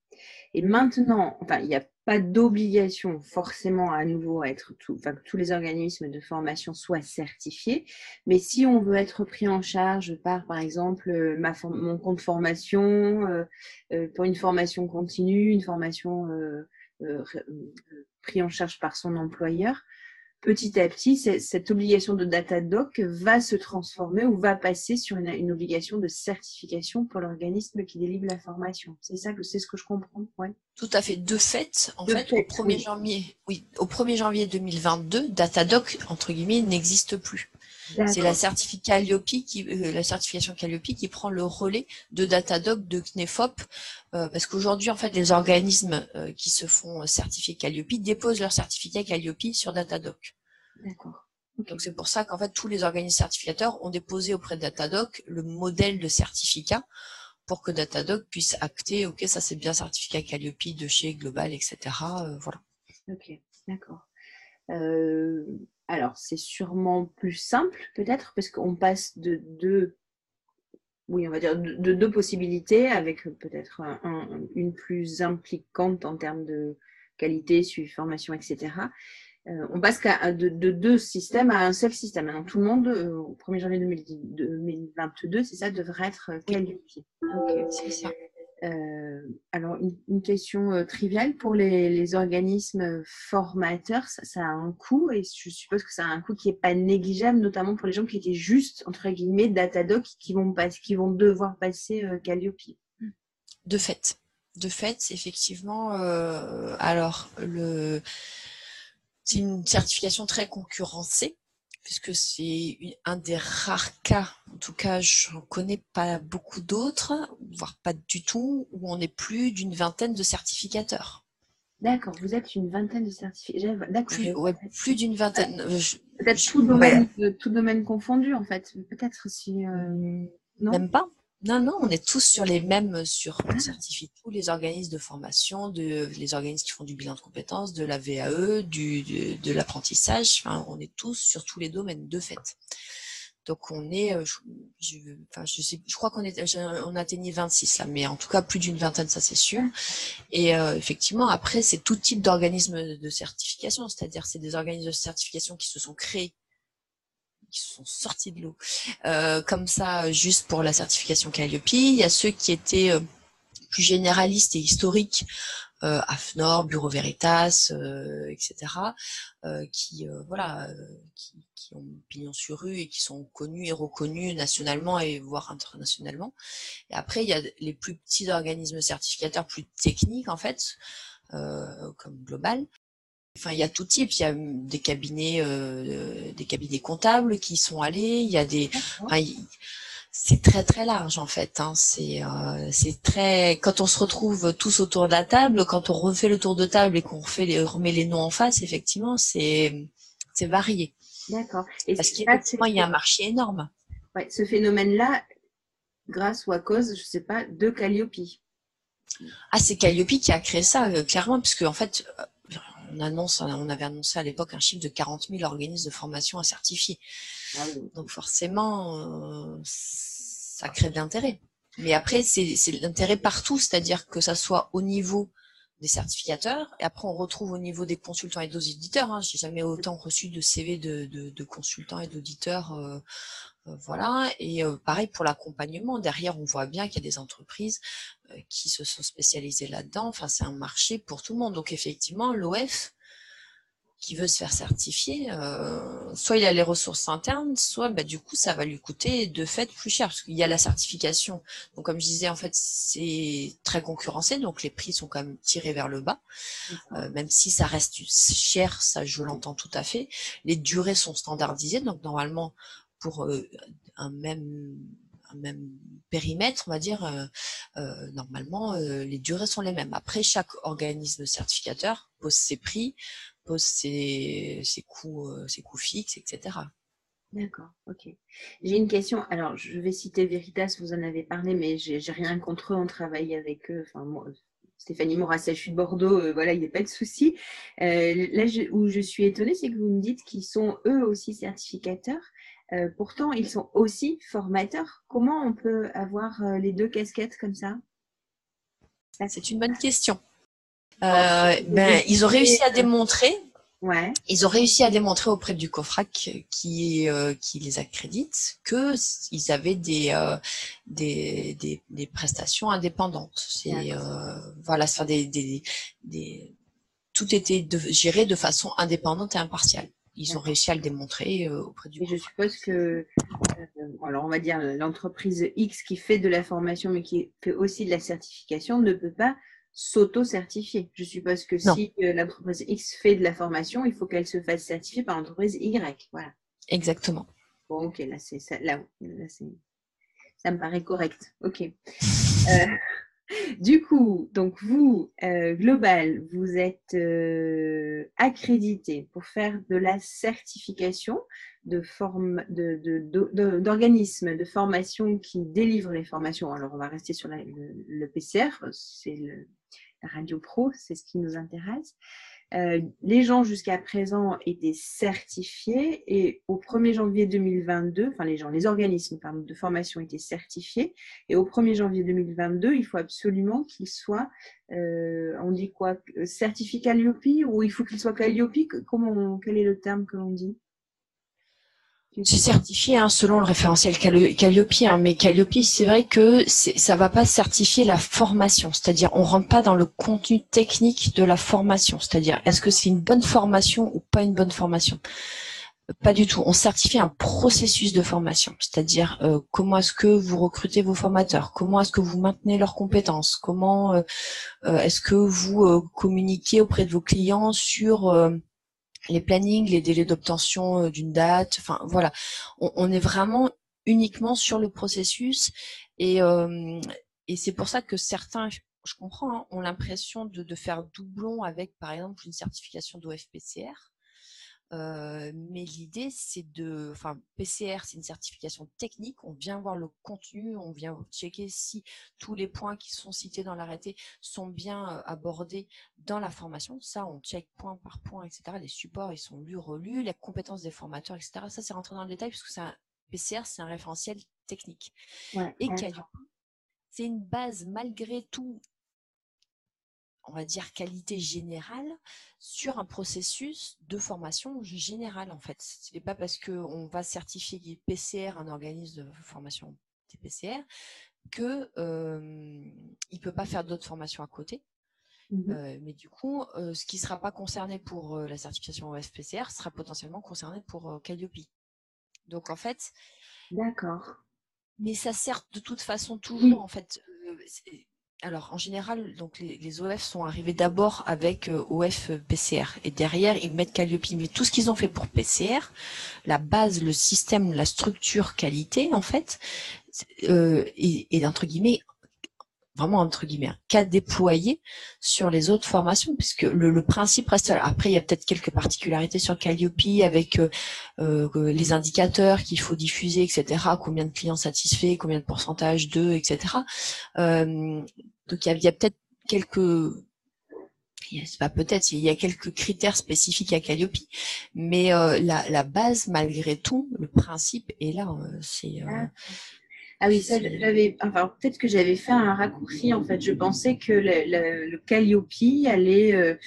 et maintenant, enfin il y a pas d'obligation forcément à nouveau à être tout, enfin, que tous les organismes de formation soient certifiés. Mais si on veut être pris en charge par, par exemple, euh, mon compte formation, euh, euh, pour une formation continue, une formation pris en charge par son employeur, petit à petit, cette obligation de data doc va se transformer ou va passer sur une, obligation de certification pour l'organisme qui délivre la formation. C'est ça que c'est ce que je comprends. Ouais.
Tout à fait. De fait, en fait, au 1er janvier, oui, au 1er janvier 2022, Datadoc entre guillemets n'existe plus. C'est la qui, euh, la certification Calliope qui prend le relais de Datadoc de CNEFOP, euh, parce qu'aujourd'hui, en fait, les organismes euh, qui se font certifier Calliope déposent leur certificat Calliope sur Datadoc.
D'accord.
Donc c'est pour ça qu'en fait tous les organismes certificateurs ont déposé auprès de Datadoc le modèle de certificat pour que Datadoc puisse acter, ok, ça c'est bien certificat Calliope de chez Global, etc. voilà.
Ok, d'accord. Alors, c'est sûrement plus simple, peut-être, parce qu'on passe de deux oui, on va dire de, deux possibilités, avec peut-être une plus impliquante en termes de qualité, suivi, formation, etc. Euh, on passe de, deux systèmes à un seul système. Donc, tout le monde, euh, au 1er janvier 2022, c'est ça, devrait être qualifié.
c'est ça.
Euh, alors, une, question triviale pour les, organismes formateurs, ça, a un coût et je suppose que ça a un coût qui n'est pas négligeable, notamment pour les gens qui étaient juste, entre guillemets, Datadoc, qui vont, qui vont devoir passer Calliope.
De fait. De fait, effectivement, alors le c'est une certification très concurrencée, puisque c'est un des rares cas, en tout cas je n'en connais pas beaucoup d'autres, voire pas du tout, où on est plus d'une vingtaine de certificateurs.
D'accord, vous êtes une vingtaine de certificateurs.
D'accord. Plus, plus d'une vingtaine. Euh,
peut-être tout, domaine, tout domaine confondu, en fait. Peut-être si. Euh,
non? Même pas. Non, non, on est tous sur les mêmes, sur, on certifie tous les organismes de formation, de, les organismes qui font du bilan de compétences, de la VAE, du, de, l'apprentissage, enfin, on est tous sur tous les domaines, de fait. Donc on est, euh, je, enfin, je, sais, je crois qu'on est, on a atteigné 26 là, mais en tout cas plus d'une vingtaine, ça c'est sûr. Et euh, effectivement, après c'est tout type d'organismes de certification, c'est-à-dire c'est des organismes de certification qui se sont créés qui sont sortis de l'eau. Euh, comme ça, juste pour la certification Calliope, il y a ceux qui étaient euh, plus généralistes et historiques, euh, AFNOR, Bureau Veritas, euh, etc., euh, qui voilà, qui, qui, ont pignon sur rue et qui sont connus et reconnus nationalement et voire internationalement. Et après, il y a les plus petits organismes certificateurs, plus techniques en fait, comme Global, Enfin, il y a tout type. Il y a des cabinets, euh, des cabinets comptables qui sont allés. Il y a des. c'est très très large en fait. Hein. C'est euh, c'est très. Quand on se retrouve tous autour de la table, quand on refait le tour de table et qu'on refait les, remet les noms en face, effectivement, c'est c'est varié.
D'accord.
Parce qu'effectivement, il y a un marché énorme.
Ouais, ce phénomène-là, grâce ou à cause, je sais pas, de Calliope.
Ah, c'est Calliope qui a créé ça, euh, clairement, puisque en fait, on, annonce, on avait annoncé à l'époque un chiffre de 40 000 organismes de formation à certifier. Ah Donc forcément, euh, ça crée de l'intérêt. Mais après, c'est l'intérêt partout, c'est-à-dire que ça soit au niveau des certificateurs, et après on retrouve au niveau des consultants et des auditeurs. Hein. J'ai jamais autant reçu de CV de, consultants et d'auditeurs euh, voilà. Et euh, pareil pour l'accompagnement. Derrière, on voit bien qu'il y a des entreprises euh, qui se sont spécialisées là-dedans. Enfin, c'est un marché pour tout le monde. Donc, effectivement, l'OF qui veut se faire certifier, soit il a les ressources internes, soit bah, du coup ça va lui coûter de fait plus cher parce qu'il y a la certification. Donc comme je disais en fait c'est très concurrencé, donc les prix sont quand même tirés vers le bas, même si ça reste cher, ça je l'entends tout à fait. Les durées sont standardisées, donc normalement pour euh, un même même périmètre, on va dire, euh, euh, normalement, les durées sont les mêmes. Après, chaque organisme certificateur pose ses prix, pose ses, ses coûts, ses coûts fixes, etc.
D'accord, ok. J'ai une question. Alors, je vais citer Veritas, vous en avez parlé, mais j'ai rien contre eux, on travaille avec eux. Enfin, moi, Stéphanie Morasset, je suis de Bordeaux, voilà, il n'y a pas de souci. là où je suis étonnée, c'est que vous me dites qu'ils sont eux aussi certificateurs. Euh, pourtant, ils sont aussi formateurs. Comment on peut avoir euh, les deux casquettes comme ça?
C'est une bonne question. Euh, ben, ils ont réussi à démontrer.
Ouais.
Ils ont réussi à démontrer auprès du COFRAC qui, qui les accrédite que ils avaient des, des, des, prestations indépendantes. C'est voilà, ça des, des, des, tout était géré de façon indépendante et impartiale ils ont réussi à le démontrer euh, auprès du.
Et je suppose que, euh, alors on va dire l'entreprise X qui fait de la formation mais qui fait aussi de la certification ne peut pas s'auto-certifier. Je suppose que si euh, l'entreprise X fait de la formation, il faut qu'elle se fasse certifier par l'entreprise Y. Voilà.
Exactement.
Bon, ok, là c'est ça, là, là ça me paraît correct. Ok. Du coup, donc vous, euh, Global, vous êtes euh, accrédité pour faire de la certification de d'organismes de, formation qui délivrent les formations. Alors, on va rester sur le, PCR, c'est la Radio Pro, c'est ce qui nous intéresse. Euh, les gens jusqu'à présent étaient certifiés et au 1er janvier 2022, enfin les gens, les organismes de formation étaient certifiés. Et au 1er janvier 2022, il faut absolument qu'ils soient, euh, on dit quoi, certifié Calliope ou il faut qu'ils soient Calliope Comment, quel est le terme que l'on dit?
C'est certifié hein, selon le référentiel Calliope, hein, mais Calliope, c'est vrai que ça va pas certifier la formation, c'est-à-dire on rentre pas dans le contenu technique de la formation, c'est-à-dire est-ce que c'est une bonne formation ou pas une bonne formation? Pas du tout. On certifie un processus de formation, c'est-à-dire euh, comment est-ce que vous recrutez vos formateurs, comment est-ce que vous maintenez leurs compétences, comment euh, euh, est-ce que vous communiquez auprès de vos clients sur les plannings, les délais d'obtention euh, d'une date. Enfin voilà, on, est vraiment uniquement sur le processus et, euh, et c'est pour ça que certains, je comprends, hein, ont l'impression de, de, faire doublon avec par exemple une certification d'OFPCR. Euh, mais l'idée, c'est de, enfin, PCR, c'est une certification technique. On vient voir le contenu, on vient checker si tous les points qui sont cités dans l'arrêté sont bien abordés dans la formation. Ça, on check point par point, etc. Les supports, ils sont lus, relus, les compétences des formateurs, etc. Ça, c'est rentré dans le détail puisque c'est un PCR, c'est un référentiel technique. Et c'est une base malgré tout on va dire, qualité générale sur un processus de formation générale, en fait. Ce n'est pas parce qu'on va certifier PCR, un organisme de formation TPCR, qu'il euh, ne peut pas faire d'autres formations à côté. Mmh euh, mais du coup, euh, ce qui ne sera pas concerné pour la certification OFPCR sera potentiellement concerné pour Calliope. Donc en fait.
D'accord.
Mais ça sert de toute façon toujours, en fait alors, en général, donc les, OF sont arrivés d'abord avec euh, OF PCR et derrière ils mettent Calliope. Mais tout ce qu'ils ont fait pour PCR, la base, le système, la structure qualité, en fait, euh, est, entre guillemets vraiment entre guillemets qu'à déployer sur les autres formations puisque le, principe reste. Après, il y a peut-être quelques particularités sur Calliope avec euh, euh, les indicateurs qu'il faut diffuser, etc. Combien de clients satisfaits, combien de pourcentage d'eux, etc. Euh, donc il y a, peut-être quelques pas peut-être, il y a quelques critères spécifiques à Calliope, mais euh, la, base, malgré tout, le principe est là. Euh, c'est
euh, ah. oui, ça, j'avais. Enfin, peut-être que j'avais fait un raccourci. En fait, je pensais que le, Calliope allait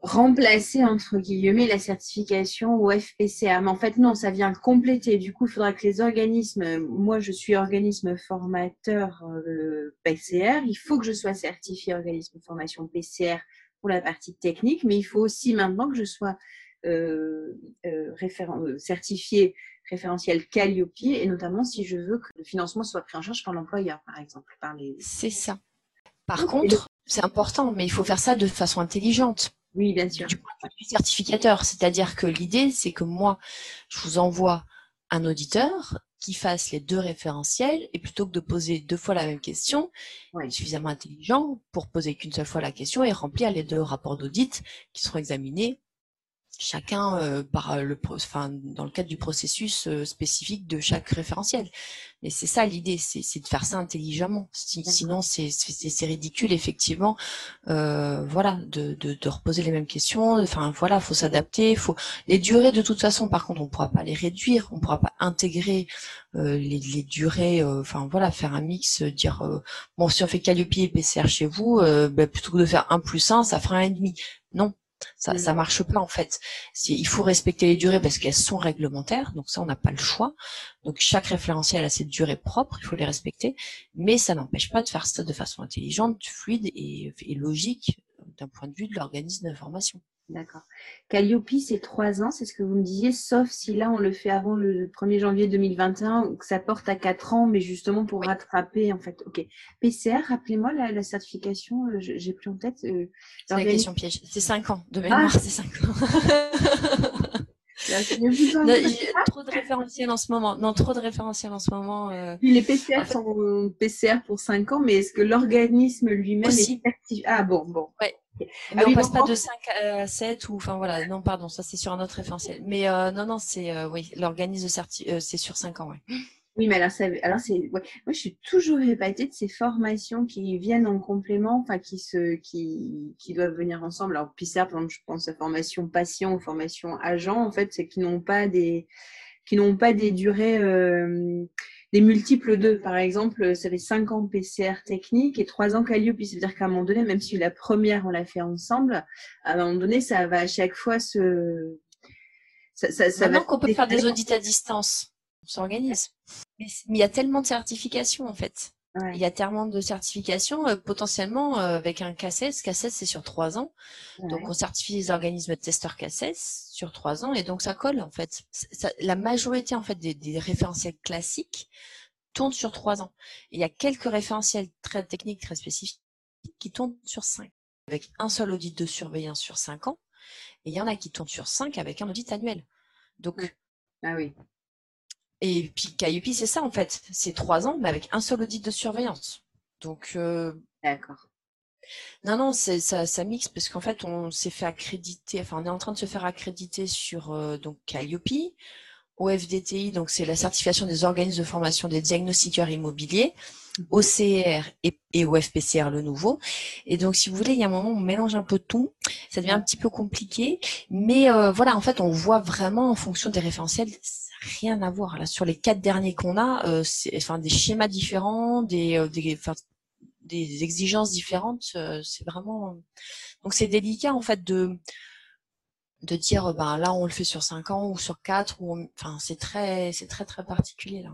remplacer entre guillemets la certification au FPCA. Mais en fait, non, ça vient compléter. Du coup, il faudra que les organismes, moi je suis organisme formateur euh, PCR, il faut que je sois certifié organisme formation PCR pour la partie technique, mais il faut aussi maintenant que je sois euh, euh, euh certifié référentiel Calliope, et notamment si je veux que le financement soit pris en charge par l'employeur, par exemple. Par les...
C'est ça. Par contre, c'est important, mais il faut faire ça de façon intelligente.
Oui, bien sûr.
Du, certificateur, c'est-à-dire que l'idée, c'est que moi, je vous envoie un auditeur qui fasse les deux référentiels et plutôt que de poser deux fois la même question, est suffisamment intelligent pour poser qu'une seule fois la question et remplir les deux rapports d'audit qui seront examinés chacun euh, par euh, le enfin dans le cadre du processus euh, spécifique de chaque référentiel. Mais c'est ça l'idée c'est de faire ça intelligemment. Sinon c'est ridicule effectivement voilà de, de, de, reposer les mêmes questions. Enfin voilà faut s'adapter faut les durées de toute façon par contre on pourra pas les réduire. On pourra pas intégrer les, les, durées enfin voilà faire un mix dire bon si on fait Calliope et PCR chez vous ben, plutôt que de faire un plus un ça fera un et demi. Non ça, ça marche pas en fait. Il faut respecter les durées parce qu'elles sont réglementaires, donc ça on n'a pas le choix. Donc chaque référentiel a ses durées propres, il faut les respecter, mais ça n'empêche pas de faire ça de façon intelligente, fluide et, et logique d'un point de vue de l'organisme d'information.
D'accord. Calliope, c'est trois ans, c'est ce que vous me disiez, sauf si là, on le fait avant le 1er janvier 2021 ou que ça porte à quatre ans, mais justement pour rattraper, en fait. OK. PCR, rappelez-moi la, certification, euh, j'ai plus en tête.
Euh, c'est la question piège. C'est cinq ans. De mémoire, ah. c'est cinq ans. trop de référentiels en ce moment. Non, trop de référentiels en ce moment. Euh...
Les PCR sont PCR pour 5 ans, mais est-ce que l'organisme lui-même est certifié
Ah bon, bon. Ouais. Mais ah on passe pas de 5 à 7 ou enfin voilà, non pardon, ça c'est sur un autre référentiel. Mais euh, non non, c'est euh, oui, l'organisme certi... Euh, c'est sur 5 ans, ouais.
Oui, mais alors, alors c'est, moi, je suis toujours épatée de ces formations qui viennent en complément, enfin, qui, se, qui, qui doivent venir ensemble. Alors, PISA, par exemple, je pense à formation patient ou formation agent, en fait, c'est qui n'ont pas des, qui n'ont pas des durées, euh, des multiples d'eux. Par exemple, ça fait 5 ans PCR technique et 3 ans Calliope. C'est-à-dire qu'à un moment donné, même si la première, on l'a fait ensemble, à un moment donné, ça va à chaque fois se.
Ça, ça, ça Maintenant qu'on peut faire des audits à distance, on s'organise. Mais il y a tellement de certifications en fait. Il y a tellement de certifications, euh, potentiellement euh, avec un CACES. CACES, c'est sur trois ans. Donc, on certifie les organismes de testeurs CACES sur trois ans et donc ça colle en fait. la majorité en fait des, référentiels classiques tournent sur trois ans. il y a quelques référentiels très techniques, très spécifiques qui tournent sur cinq, avec un seul audit de surveillance sur cinq ans. Et il y en a qui tournent sur cinq avec un audit annuel. Donc,
ah oui.
Et puis Calliope, c'est ça en fait. C'est trois ans, mais avec un seul audit de surveillance. Donc. Euh,
D'accord.
Non, non, ça, ça mixe parce qu'en fait, on s'est fait accréditer, enfin, on est en train de se faire accréditer sur euh, donc Calliope, OFDTI, donc c'est la certification des organismes de formation des diagnostiqueurs immobiliers, mhm. OCR et, et OFPCR le nouveau. Et donc, si vous voulez, il y a un moment où on mélange un peu tout, ça devient un petit peu compliqué, mais euh, voilà, en fait, on voit vraiment en fonction des référentiels rien à voir. Là, sur les quatre derniers qu'on a, euh, c'est enfin des schémas différents, des, euh, des, des exigences différentes. Euh, c'est vraiment donc c'est délicat en fait de de dire ben là on le fait sur cinq ans ou sur quatre ou enfin c'est très c'est très très particulier là.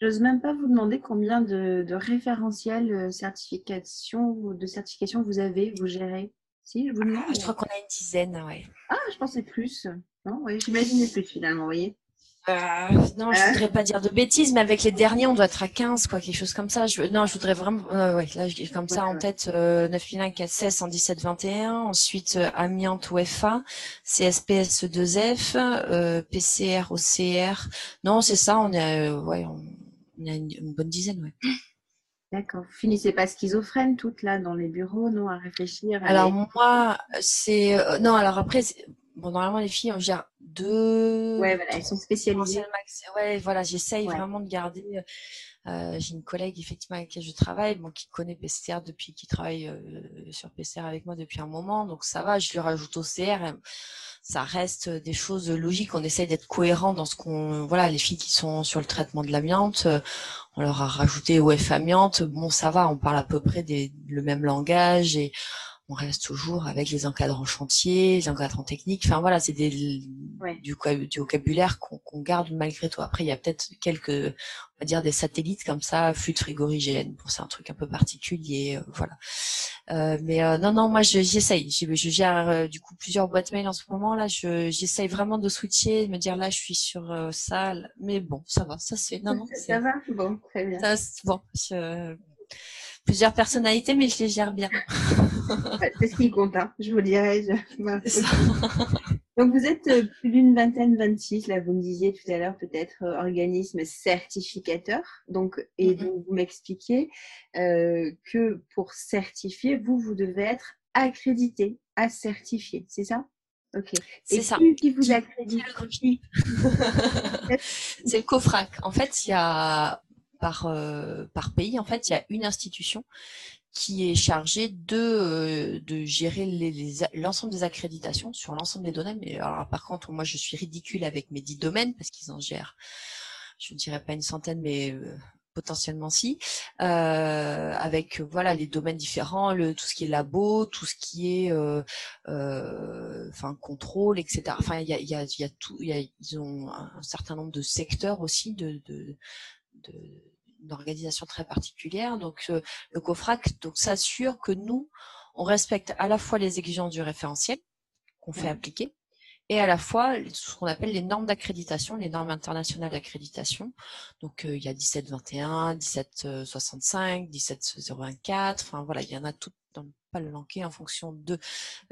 J'ose même pas vous demander combien de, de référentiels certification ou de certification vous avez, vous gérez. Si, je vous demande.
Ah, je crois qu'on a une dizaine, ouais.
Ah, je pensais plus. Non, oui, j'imaginais plus finalement, vous voyez.
Euh, non, je voudrais pas dire de bêtises, mais avec les derniers, on doit être à 15, quoi, quelque chose comme ça. Je, non, je voudrais vraiment, euh, ouais, là, comme ça en tête, euh, 9001 416 117 21. Ensuite, euh, Amiante OFA, CSPS 2F, euh, PCR OCR. Non, c'est ça, on est, euh, ouais, on, a une, bonne dizaine, ouais.
D'accord. Vous finissez pas schizophrène toutes là dans les bureaux, non, à réfléchir.
alors moi, c'est non. Alors après, bon, normalement les filles, on gère deux.
Ouais, voilà, elles sont spécialisées.
Ouais, voilà, j'essaye vraiment de garder. Euh, euh, j'ai une collègue effectivement avec qui je travaille, bon, qui connaît PCR depuis, qui travaille euh, sur PCR avec moi depuis un moment, donc ça va. Je lui rajoute OCR, ça reste des choses logiques. On essaye d'être cohérent dans ce qu'on, voilà, les filles qui sont sur le traitement de l'amiante, on leur a rajouté OF amiante. Bon, ça va, on parle à peu près des, le même langage et on reste toujours avec les encadrants chantiers, les encadrants techniques. Enfin voilà, c'est du, du, vocabulaire qu'on garde malgré tout. Après, il y a peut-être quelques, on va dire des satellites comme ça, flûte frigorigène. Bon, c'est un truc un peu particulier, euh, voilà. Euh, mais euh, non, non, moi j'essaye. Je, je, gère du coup plusieurs boîtes mail en ce moment. Là, j'essaye vraiment de switcher, de me dire là, je suis sur ça. Mais bon, ça va, ça se fait. Non, non,
ça va, bon, très bien. Ça,
bon, plusieurs personnalités, mais je les gère bien.
c'est ce qui compte, hein. je vous dirais. Donc vous êtes euh, plus d'une vingtaine, 26, là vous me disiez tout à l'heure peut-être euh, organisme certificateur. Donc, et mm-hmm. donc vous m'expliquiez euh, que pour certifier, vous, vous devez être accrédité à certifier, c'est ça?
Ok. C'est ça.
Qui vous accrédite?
C'est le COFRAC. En fait, il y a par, euh, par pays, en fait, il y a une institution qui est chargée de, euh, gérer l'ensemble des accréditations sur l'ensemble des domaines. Mais alors, par contre, moi, je suis ridicule avec mes dix domaines parce qu'ils en gèrent, je ne dirais pas une centaine, mais euh, potentiellement si, avec voilà les domaines différents, le, tout ce qui est labo, tout ce qui est contrôle, etc. Enfin il y a, y, a, y a ils ont un certain nombre de secteurs aussi de d'une organisation très particulière. Donc euh, le COFRAC donc s'assure que nous on respecte à la fois les exigences du référentiel qu'on fait appliquer et à la fois ce qu'on appelle les normes d'accréditation, les normes internationales d'accréditation. Donc euh, il y a 1721, 1765, 17024, enfin voilà, il y en a toutes dans pas le manquer en fonction de,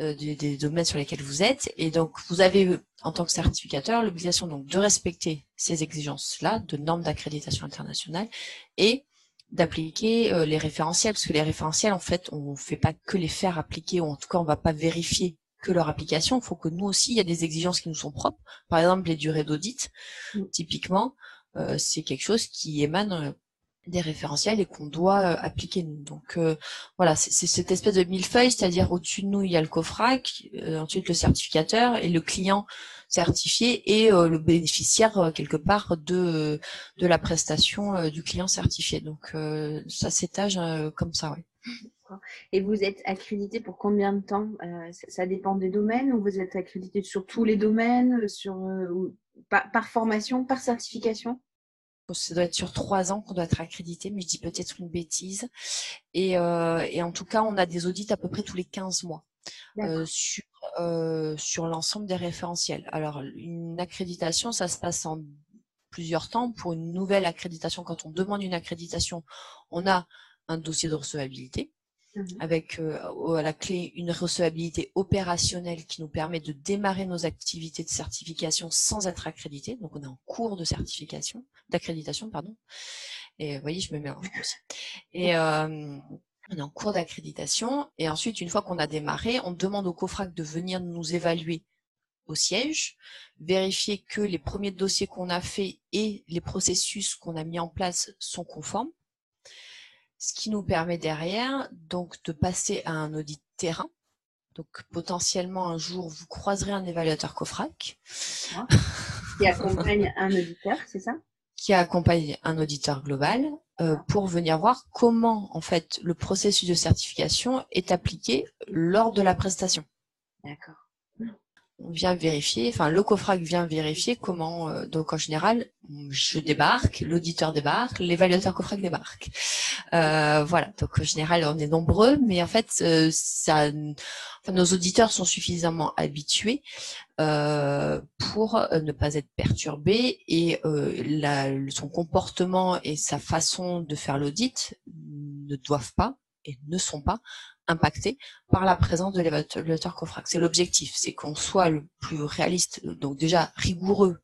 euh, des, domaines sur lesquels vous êtes. Et donc, vous avez, en tant que certificateur, l'obligation donc de respecter ces exigences-là, de normes d'accréditation internationale, et d'appliquer euh, les référentiels, parce que les référentiels, en fait, on ne fait pas que les faire appliquer, ou en tout cas, on ne va pas vérifier que leur application. Il faut que nous aussi, il y a des exigences qui nous sont propres. Par exemple, les durées d'audit, mm. typiquement. c'est quelque chose qui émane des référentiels et qu'on doit appliquer nous. Donc voilà, c'est cette espèce de millefeuille, c'est-à-dire au-dessus de nous il y a le COFRAC, ensuite le certificateur et le client certifié et le bénéficiaire quelque part de de la prestation du client certifié. Donc ça s'étage comme ça, oui.
Et vous êtes accrédité pour combien de temps euh, ça, dépend des domaines ou vous êtes accrédité sur tous les domaines, sur, euh, par, formation, par certification?
Ça doit être sur trois ans qu'on doit être accrédité, mais je dis peut-être une bêtise. Et, euh, et, en tout cas, on a des audits à peu près tous les 15 mois sur, sur l'ensemble des référentiels. Alors, une accréditation, ça se passe en plusieurs temps. Pour une nouvelle accréditation, quand on demande une accréditation, on a un dossier de recevabilité avec euh, à la clé une recevabilité opérationnelle qui nous permet de démarrer nos activités de certification sans être accrédité. Donc on est en cours de certification, d'accréditation, pardon. Et vous voyez, je me mets aussi. Et euh, on est en cours d'accréditation. Et ensuite, une fois qu'on a démarré, on demande au COFRAC de venir nous évaluer au siège, vérifier que les premiers dossiers qu'on a faits et les processus qu'on a mis en place sont conformes ce qui nous permet derrière donc de passer à un audit terrain. Donc potentiellement un jour vous croiserez un évaluateur COFRAC.
Qui accompagne un auditeur, c'est ça?
Qui accompagne un auditeur global euh, pour venir voir comment en fait le processus de certification est appliqué lors de la prestation.
D'accord
on vient vérifier, enfin le COFRAC vient vérifier comment, euh, donc en général, je débarque, l'auditeur débarque, l'évaluateur COFRAC débarque. Euh, voilà, donc en général on est nombreux, mais en fait euh, ça, nos auditeurs sont suffisamment habitués pour ne pas être perturbés et son comportement et sa façon de faire l'audit ne doivent pas et ne sont pas impactés par la présence de l'évaluateur COFRAC. C'est l'objectif, c'est qu'on soit le plus réaliste, donc déjà rigoureux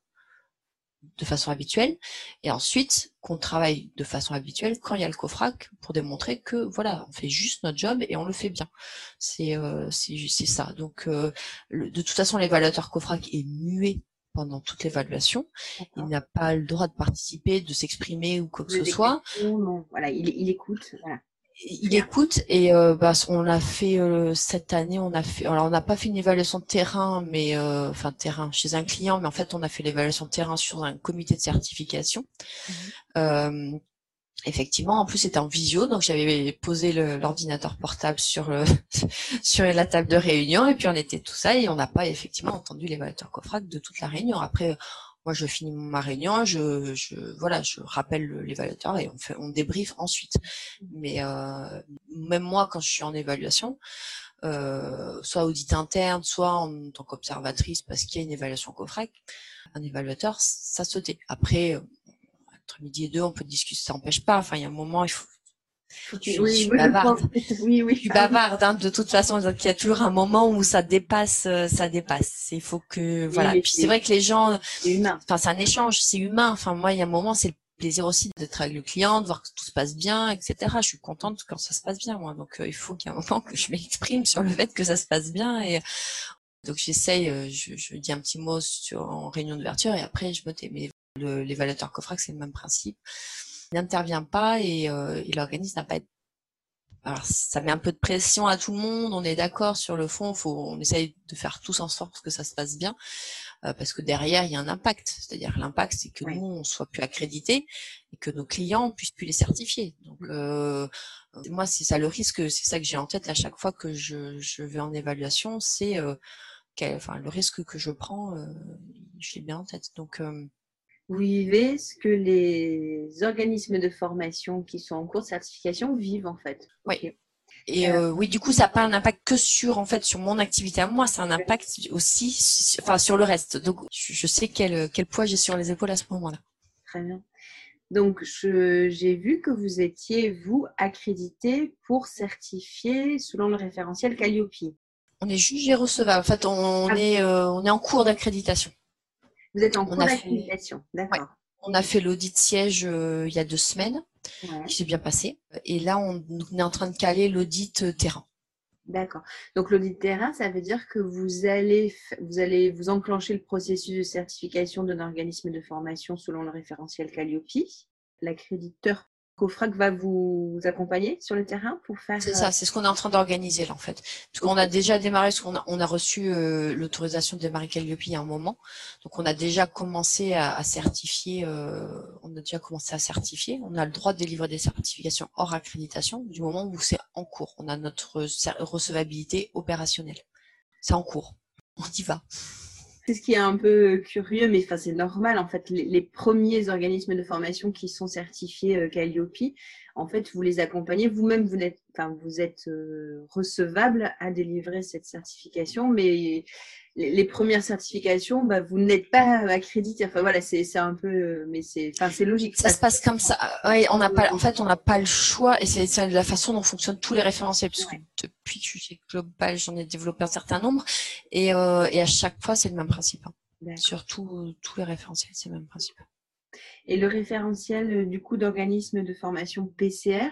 de façon habituelle, et ensuite qu'on travaille de façon habituelle quand il y a le COFRAC pour démontrer que voilà, on fait juste notre job et on le fait bien. C'est euh, c'est ça. Donc euh, de toute façon, l'évaluateur COFRAC est muet pendant toute l'évaluation. Il n'a pas le droit de participer, de s'exprimer ou quoi que ce soit.
Non, voilà, il, il écoute. Voilà
il écoute et euh, bah, on a fait euh, cette année, on a fait, alors on n'a pas fait une évaluation de terrain, mais euh, enfin terrain chez un client, mais en fait on a fait l'évaluation de terrain sur un comité de certification. Mmh. effectivement, en plus c'était en visio, donc j'avais posé l'ordinateur portable sur sur la table de réunion et puis on était tout ça et on n'a pas effectivement entendu l'évaluateur COFRAC de toute la réunion. Après moi, je finis ma réunion, je, je voilà, je rappelle l'évaluateur et on fait, on débriefe ensuite. Mais euh, même moi, quand je suis en évaluation, euh, soit audit interne, soit en tant qu'observatrice, parce qu'il y a une évaluation COFREC, un évaluateur, ça se. Après, entre midi et deux, on peut discuter, ça n'empêche pas. Enfin, il y a un moment, il faut, je, oui, suis bavarde. Oui, oui. Je suis bavarde, hein, de toute façon. Donc, il y a toujours un moment où ça dépasse, euh, ça dépasse. Il faut que, voilà. puis c'est vrai que les gens, enfin, c'est un échange, c'est humain. Enfin, moi, il y a un moment, c'est le plaisir aussi d'être avec le client, de voir que tout se passe bien, etc. Je suis contente quand ça se passe bien, moi. Donc, euh, il faut qu'il y ait un moment que je m'exprime sur le fait que ça se passe bien et donc j'essaye, euh, je, je, dis un petit mot sur, en réunion d'ouverture et après je me tais. Mais l'évaluateur COFRAC, c'est le même principe n'intervient pas et, euh, l'organisme n'a pas été alors ça met un peu de pression à tout le monde, on est d'accord sur le fond, faut, on essaye de faire tous en sorte que ça se passe bien, euh, parce que derrière il y a un impact, c'est-à-dire l'impact c'est que nous on soit plus accrédités et que nos clients puissent plus les certifier. Donc euh, moi c'est ça le risque, c'est ça que j'ai en tête à chaque fois que je, je vais en évaluation, c'est euh, enfin le risque que je prends, euh, je l'ai bien en tête. Donc
vous vivez ce que les organismes de formation qui sont en cours de certification vivent en fait.
Oui. Et euh, oui, du coup, ça n'a pas un impact que sur en fait sur mon activité à moi, c'est un impact aussi, enfin sur le reste. Donc, je, sais quel quel poids j'ai sur les épaules à ce moment-là.
Très bien. Donc, j'ai vu que vous étiez vous accrédité pour certifier selon le référentiel Calliope.
On est jugé recevable. En fait, on, ah est euh, on est en cours d'accréditation.
Vous êtes en cours d'accréditation, d'accord.
On a fait l'audit siège euh, il y a deux semaines, qui s'est bien passé. Et là, on, est en train de caler l'audit euh, terrain.
D'accord. Donc l'audit terrain, ça veut dire que vous allez, vous allez vous enclencher le processus de certification d'un organisme de formation selon le référentiel Calliope. L'accréditeur COFRAC va vous accompagner sur le terrain pour faire.
C'est ça, euh, c'est ce qu'on est en train d'organiser là en fait. Parce qu'on a déjà démarré, parce qu'on a, on a reçu euh, l'autorisation de démarrer Calliope il y a un moment. Donc on a déjà commencé à, certifier, euh, on a déjà commencé à certifier. On a le droit de délivrer des certifications hors accréditation du moment où c'est en cours. On a notre recevabilité opérationnelle. C'est en cours. On y va.
C'est ce qui est un peu curieux, mais enfin, c'est normal. En fait, les, premiers organismes de formation qui sont certifiés euh, Calliope, en fait, vous les accompagnez. Vous-même, vous, êtes, enfin, vous êtes euh, recevable à délivrer cette certification, mais les, premières certifications, bah, vous n'êtes pas accrédité. Enfin voilà, c'est un peu, mais c'est, enfin c'est logique.
Ça, se passe comme ça. Ouais, on n'a pas, en fait, on n'a pas le choix, et c'est la façon dont fonctionnent tous les référentiels, puisque depuis que je suis chez Global, j'en ai développé un certain nombre, et, euh, et à chaque fois, c'est le même principe. Hein. Sur tous les référentiels, c'est le même principe.
Et le référentiel euh, du coup d'organisme de formation PCR,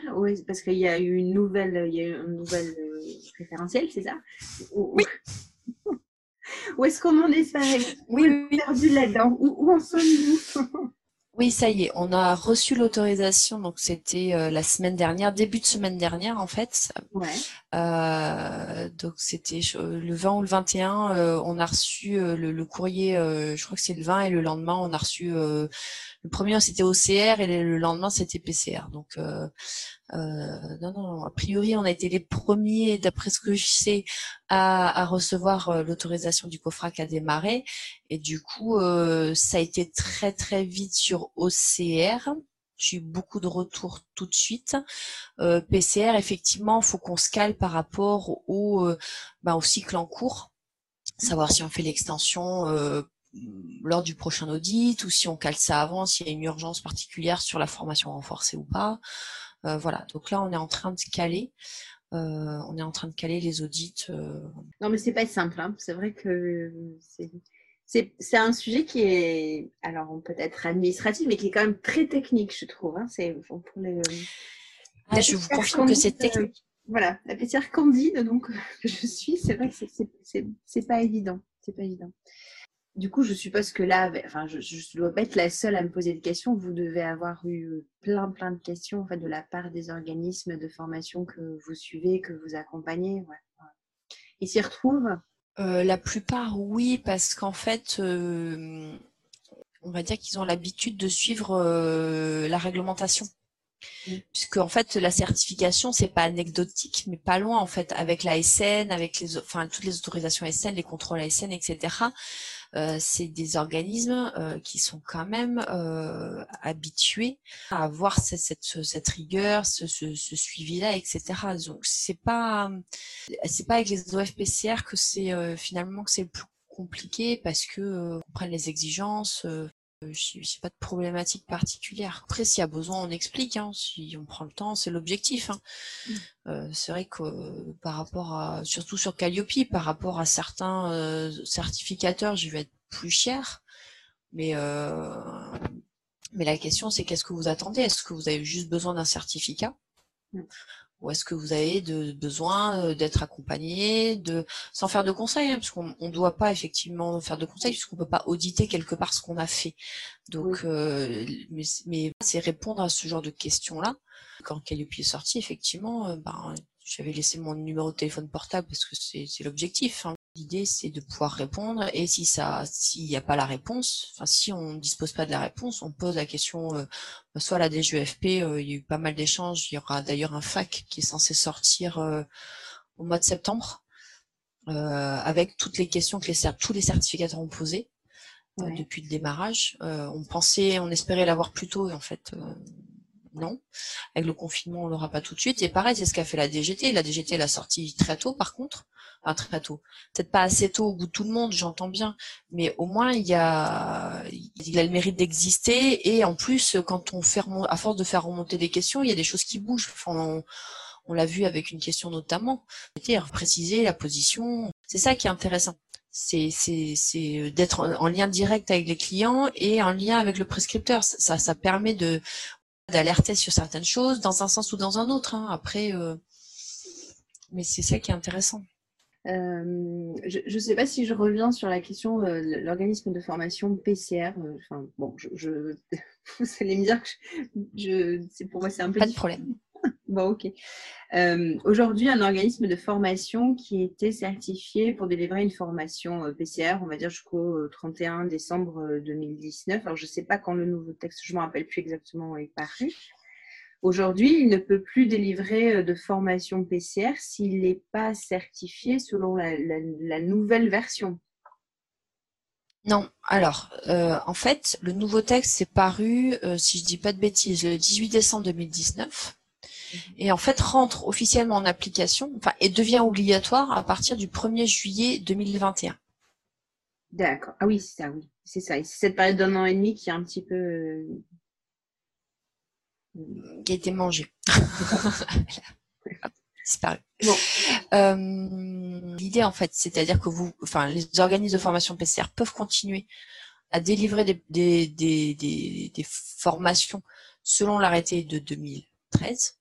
parce qu'il y a eu une nouvelle, il y a eu une nouvelle euh, référentiel, c'est ça?
Oui.
Où est-ce qu'on en est ça
Oui, oui.
perdu là-dedans? Où, en sommes-nous?
Oui, ça y est, on a reçu l'autorisation, donc c'était euh, la semaine dernière, début de semaine dernière en fait.
Ouais.
Euh, donc c'était le 20 ou le 21, euh, on a reçu le, le, courrier, je crois que c'est le 20 et le lendemain on a reçu le premier c'était OCR et le lendemain c'était PCR. Donc euh, euh, non, non, a priori on a été les premiers, d'après ce que je sais, à, à recevoir euh, l'autorisation du COFRAC à démarrer. Et du coup, euh, ça a été très très vite sur OCR. J'ai eu beaucoup de retours tout de suite. Euh, PCR, effectivement, faut qu'on se cale par rapport au, euh, bah, au cycle en cours, savoir si on fait l'extension euh, lors du prochain audit ou si on cale ça avant, s'il y a une urgence particulière sur la formation renforcée ou pas. Euh, voilà, donc là on est en train de caler. Euh, on est en train de caler les audits. Euh.
Non, mais c'est pas simple. Hein. C'est vrai que c'est un sujet qui est, alors peut-être administratif, mais qui est quand même très technique, je trouve. Hein. C'est pour les,
ah, je vous confirme que c'est technique.
voilà, la PCR candide, donc que je suis, c'est vrai que c'est pas évident. C'est pas évident. Du coup, je suppose que là, enfin, je ne dois pas être la seule à me poser des questions. Vous devez avoir eu plein, plein de questions en fait, de la part des organismes de formation que vous suivez, que vous accompagnez. Ils s'y retrouvent?
Euh, La plupart, oui, parce qu'en fait, euh, on va dire qu'ils ont l'habitude de suivre euh, la réglementation. Mmh. Puisque en fait la certification c'est pas anecdotique mais pas loin en fait avec la SN avec les enfin toutes les autorisations SN les contrôles ASN etc euh, c'est des organismes euh, qui sont quand même euh, habitués à avoir cette, cette, cette rigueur, ce, ce, ce suivi-là, etc. Donc c'est pas c'est pas avec les OFPCR que c'est finalement que c'est le plus compliqué parce que on prenne les exigences, euh, je sais pas de problématique particulière. Après, s'il y a besoin, on explique. Hein, si on prend le temps, c'est l'objectif. Hein. Mm. Euh, c'est vrai que euh, par rapport à, surtout sur Calliope, par rapport à certains euh, certificateurs, je vais être plus cher. Mais mais la question, c'est qu'est-ce que vous attendez? Est-ce que vous avez juste besoin d'un certificat? Mm ou est-ce que vous avez de, besoin euh, d'être accompagné, de sans faire de conseils, hein, parce qu'on ne doit pas effectivement faire de conseils, puisqu'on peut pas auditer quelque part ce qu'on a fait. Donc, euh, mais, c'est répondre à ce genre de questions-là. Quand Calliope est sorti, effectivement, euh, ben, j'avais laissé mon numéro de téléphone portable parce que c'est l'objectif. Hein. L'idée, c'est de pouvoir répondre. Et si ça, s'il n'y a pas la réponse, enfin, si on ne dispose pas de la réponse, on pose la question, euh, soit à la DGFP, euh, il y a eu pas mal d'échanges. Il y aura d'ailleurs un FAC qui est censé sortir euh, au mois de septembre, avec toutes les questions que les, tous les certificateurs ont posées depuis le démarrage. on pensait, on espérait l'avoir plus tôt, et en fait, non. Avec le confinement, on l'aura pas tout de suite. Et pareil, c'est ce qu'a fait la DGT. La DGT l'a sorti très tôt, par contre. Très tôt. Peut-être pas assez tôt au bout de tout le monde, j'entends bien. Mais au moins, il y a, il a le mérite d'exister. Et en plus, quand on fait à force de faire remonter des questions, il y a des choses qui bougent. On, l'a vu avec une question notamment. Préciser la position. C'est ça qui est intéressant c'est d'être en, lien direct avec les clients et en lien avec le prescripteur. Ça, ça permet de d'alerter sur certaines choses dans un sens ou dans un autre. Hein. Après, euh, mais c'est ça qui est intéressant.
Euh, je ne sais pas si je reviens sur la question de l'organisme de formation PCR. Enfin, bon, je, vous allez me dire que je, pour moi c'est un peu.
Pas de problème.
bon, ok. Euh, aujourd'hui, un organisme de formation qui était certifié pour délivrer une formation euh, PCR, on va dire jusqu'au 31 décembre 2019. Alors, je ne sais pas quand le nouveau texte, je ne me rappelle plus exactement, est paru. Aujourd'hui, il ne peut plus délivrer euh, de formation PCR s'il n'est pas certifié selon la, nouvelle version.
Non, alors, euh, en fait, le nouveau texte est paru, euh, si je ne dis pas de bêtises, le 18 décembre 2019 mhm. et en fait rentre officiellement en application enfin, et devient obligatoire à partir du 1er juillet 2021.
D'accord. Ah oui, c'est ça, oui. C'est ça. c'est cette période d'un an et demi qui est un petit peu
qui a été mangé. disparu. Euh, l'idée, en fait, c'est-à-dire que vous, enfin, les organismes de formation PCR peuvent continuer à délivrer des, des, des, des, formations selon l'arrêté de 2013.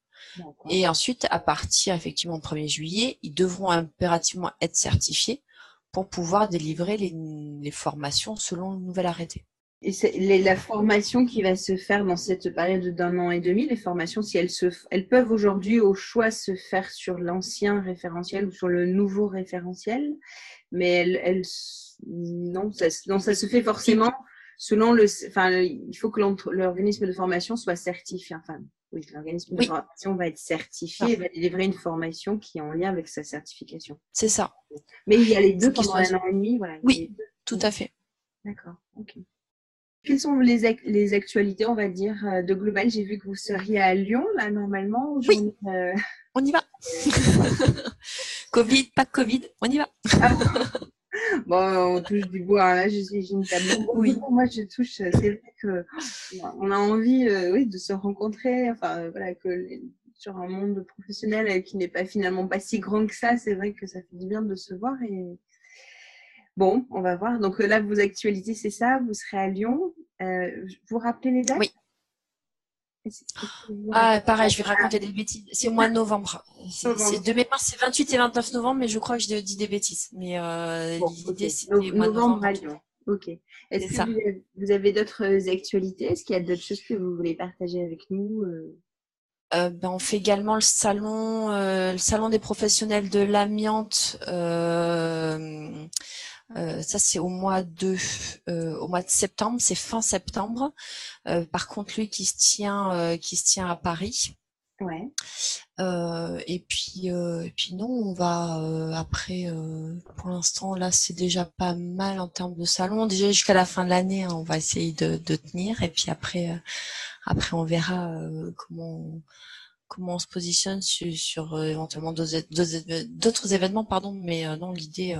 Et ensuite, à partir effectivement du 1er juillet, ils devront impérativement être certifiés pour pouvoir délivrer les, les formations selon le nouvel arrêté.
Et la formation qui va se faire dans cette période d'un an et demi, les formations, si elles, se, elles peuvent aujourd'hui au choix se faire sur l'ancien référentiel ou sur le nouveau référentiel, mais elles, non, ça, ça se fait forcément selon le, enfin, il faut que l'organisme de formation soit certifié. Enfin, oui, l'organisme de formation va être certifié et va délivrer une formation qui est en lien avec sa certification.
C'est ça.
Mais il y a les deux pendant un an et demi, voilà.
Oui, tout à fait.
D'accord. Ok. Quelles sont les, les, actualités, on va dire, euh, de Global? J'ai vu que vous seriez à Lyon, là, normalement.
Oui, euh, on y va. Covid, pas Covid, on y va.
Ah bon? on touche du bois. Là, j'ai une table. Oui. Moi, je touche. C'est vrai que on a envie, euh, oui, de se rencontrer. Enfin, voilà, que sur un monde professionnel qui n'est pas finalement pas si grand que ça, c'est vrai que ça fait du bien de se voir et Bon, on va voir. Donc euh, là, vos actualités, c'est ça? Vous serez à Lyon. Euh, vous rappelez les dates?
Oui. Ah, pareil, je vais raconter des bêtises. C'est au mois de novembre. C'est de mémoire, c'est 28 et 29 novembre, mais je crois que je dis des bêtises. Mais euh, l'idée, c'est
novembre à Lyon. Ok. Est-ce que vous avez, d'autres actualités? Est-ce qu'il y a d'autres choses que vous voulez partager avec nous
ben, on fait également le salon, le salon des professionnels de l'amiante euh, ça c'est au mois de euh, au mois de septembre, c'est fin septembre. Euh, par contre, lui qui se tient qui se tient à Paris.
Ouais.
et puis et puis non, on va après pour l'instant là c'est déjà pas mal en termes de salon. Déjà jusqu'à la fin de l'année, hein, on va essayer de, de, tenir et puis après après on verra comment comment on se positionne sur, sur éventuellement d'autres événements pardon mais non l'idée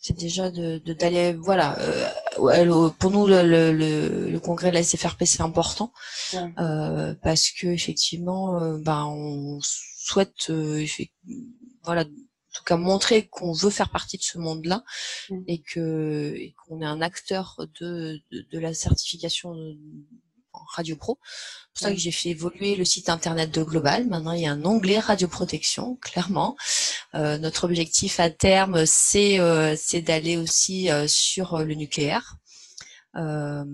c'est déjà de d'aller voilà euh, pour nous le, le, le, congrès de la SFRP c'est important euh, parce que effectivement euh, ben on souhaite euh, voilà en tout cas montrer qu'on veut faire partie de ce monde-là et que et qu'on est un acteur de, de, de la certification Radio Pro. C'est pour ça que j'ai fait évoluer le site internet de Global. Maintenant, il y a un onglet radioprotection, clairement. Euh, notre objectif à terme, c'est euh, d'aller aussi euh, sur le nucléaire. Euh,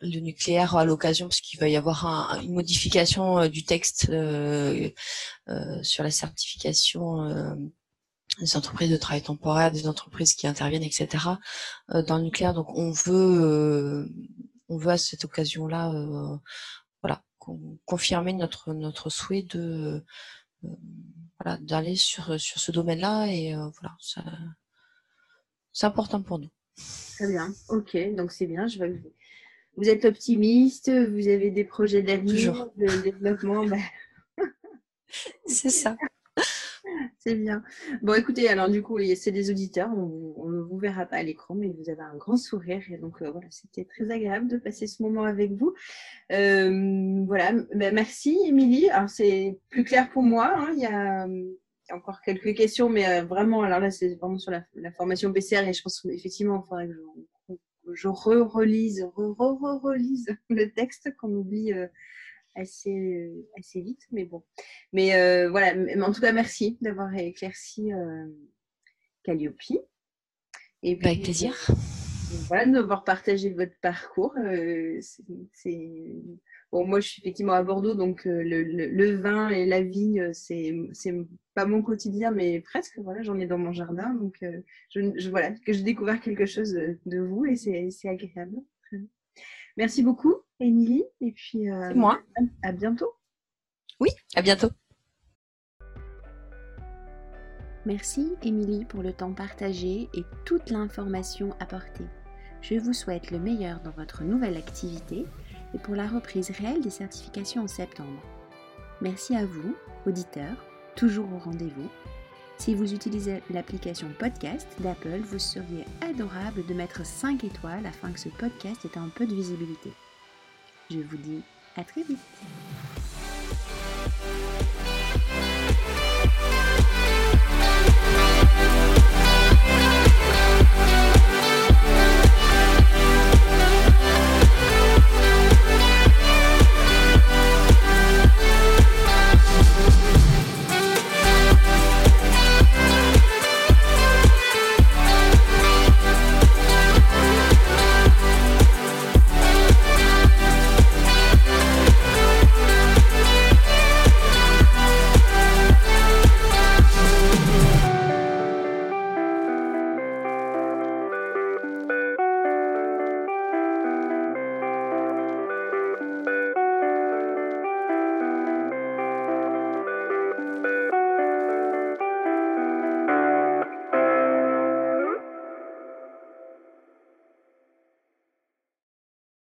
le nucléaire à l'occasion, parce qu'il va y avoir un, une modification du texte sur la certification des entreprises de travail temporaire, des entreprises qui interviennent, etc. dans le nucléaire. Donc, on veut on veut à cette occasion-là, euh, voilà, confirmer notre notre souhait de euh, voilà d'aller sur sur ce domaine-là et euh, voilà, c'est important pour nous.
Très bien, ok, donc c'est bien. Je vais... Vous êtes optimiste, vous avez des projets d'avenir, de développement. Ben
c'est ça.
C'est bien. Bon, écoutez, alors du coup, c'est des auditeurs, on ne vous verra pas à l'écran, mais vous avez un grand sourire. Et donc, euh, voilà, c'était très agréable de passer ce moment avec vous. Euh, voilà, ben, merci, Émilie. Alors, c'est plus clair pour moi. Hein. Il, y a, encore quelques questions, mais euh, vraiment, alors là, c'est vraiment sur la, formation PCR et je pense qu'effectivement, il faudrait que je, re-relise, re-relise le texte qu'on oublie assez, assez vite, mais bon. Mais voilà, mais en tout cas, merci d'avoir éclairci Calliope.
Et Avec plaisir.
voilà, d'avoir partagé votre parcours. c'est Bon, moi, je suis effectivement à Bordeaux, donc le, le, vin et la vigne, c'est pas mon quotidien, mais presque. Voilà, j'en ai dans mon jardin, donc je, voilà que j'ai découvert quelque chose de vous et c'est agréable. Merci beaucoup, Émilie, et puis
moi.
À, à bientôt.
Oui, à bientôt.
Merci Émilie pour le temps partagé et toute l'information apportée. Je vous souhaite le meilleur dans votre nouvelle activité et pour la reprise réelle des certifications en septembre. Merci à vous, auditeurs, toujours au rendez-vous. Si vous utilisez l'application podcast d'Apple, vous seriez adorable de mettre 5 étoiles afin que ce podcast ait un peu de visibilité. Je vous dis à très vite.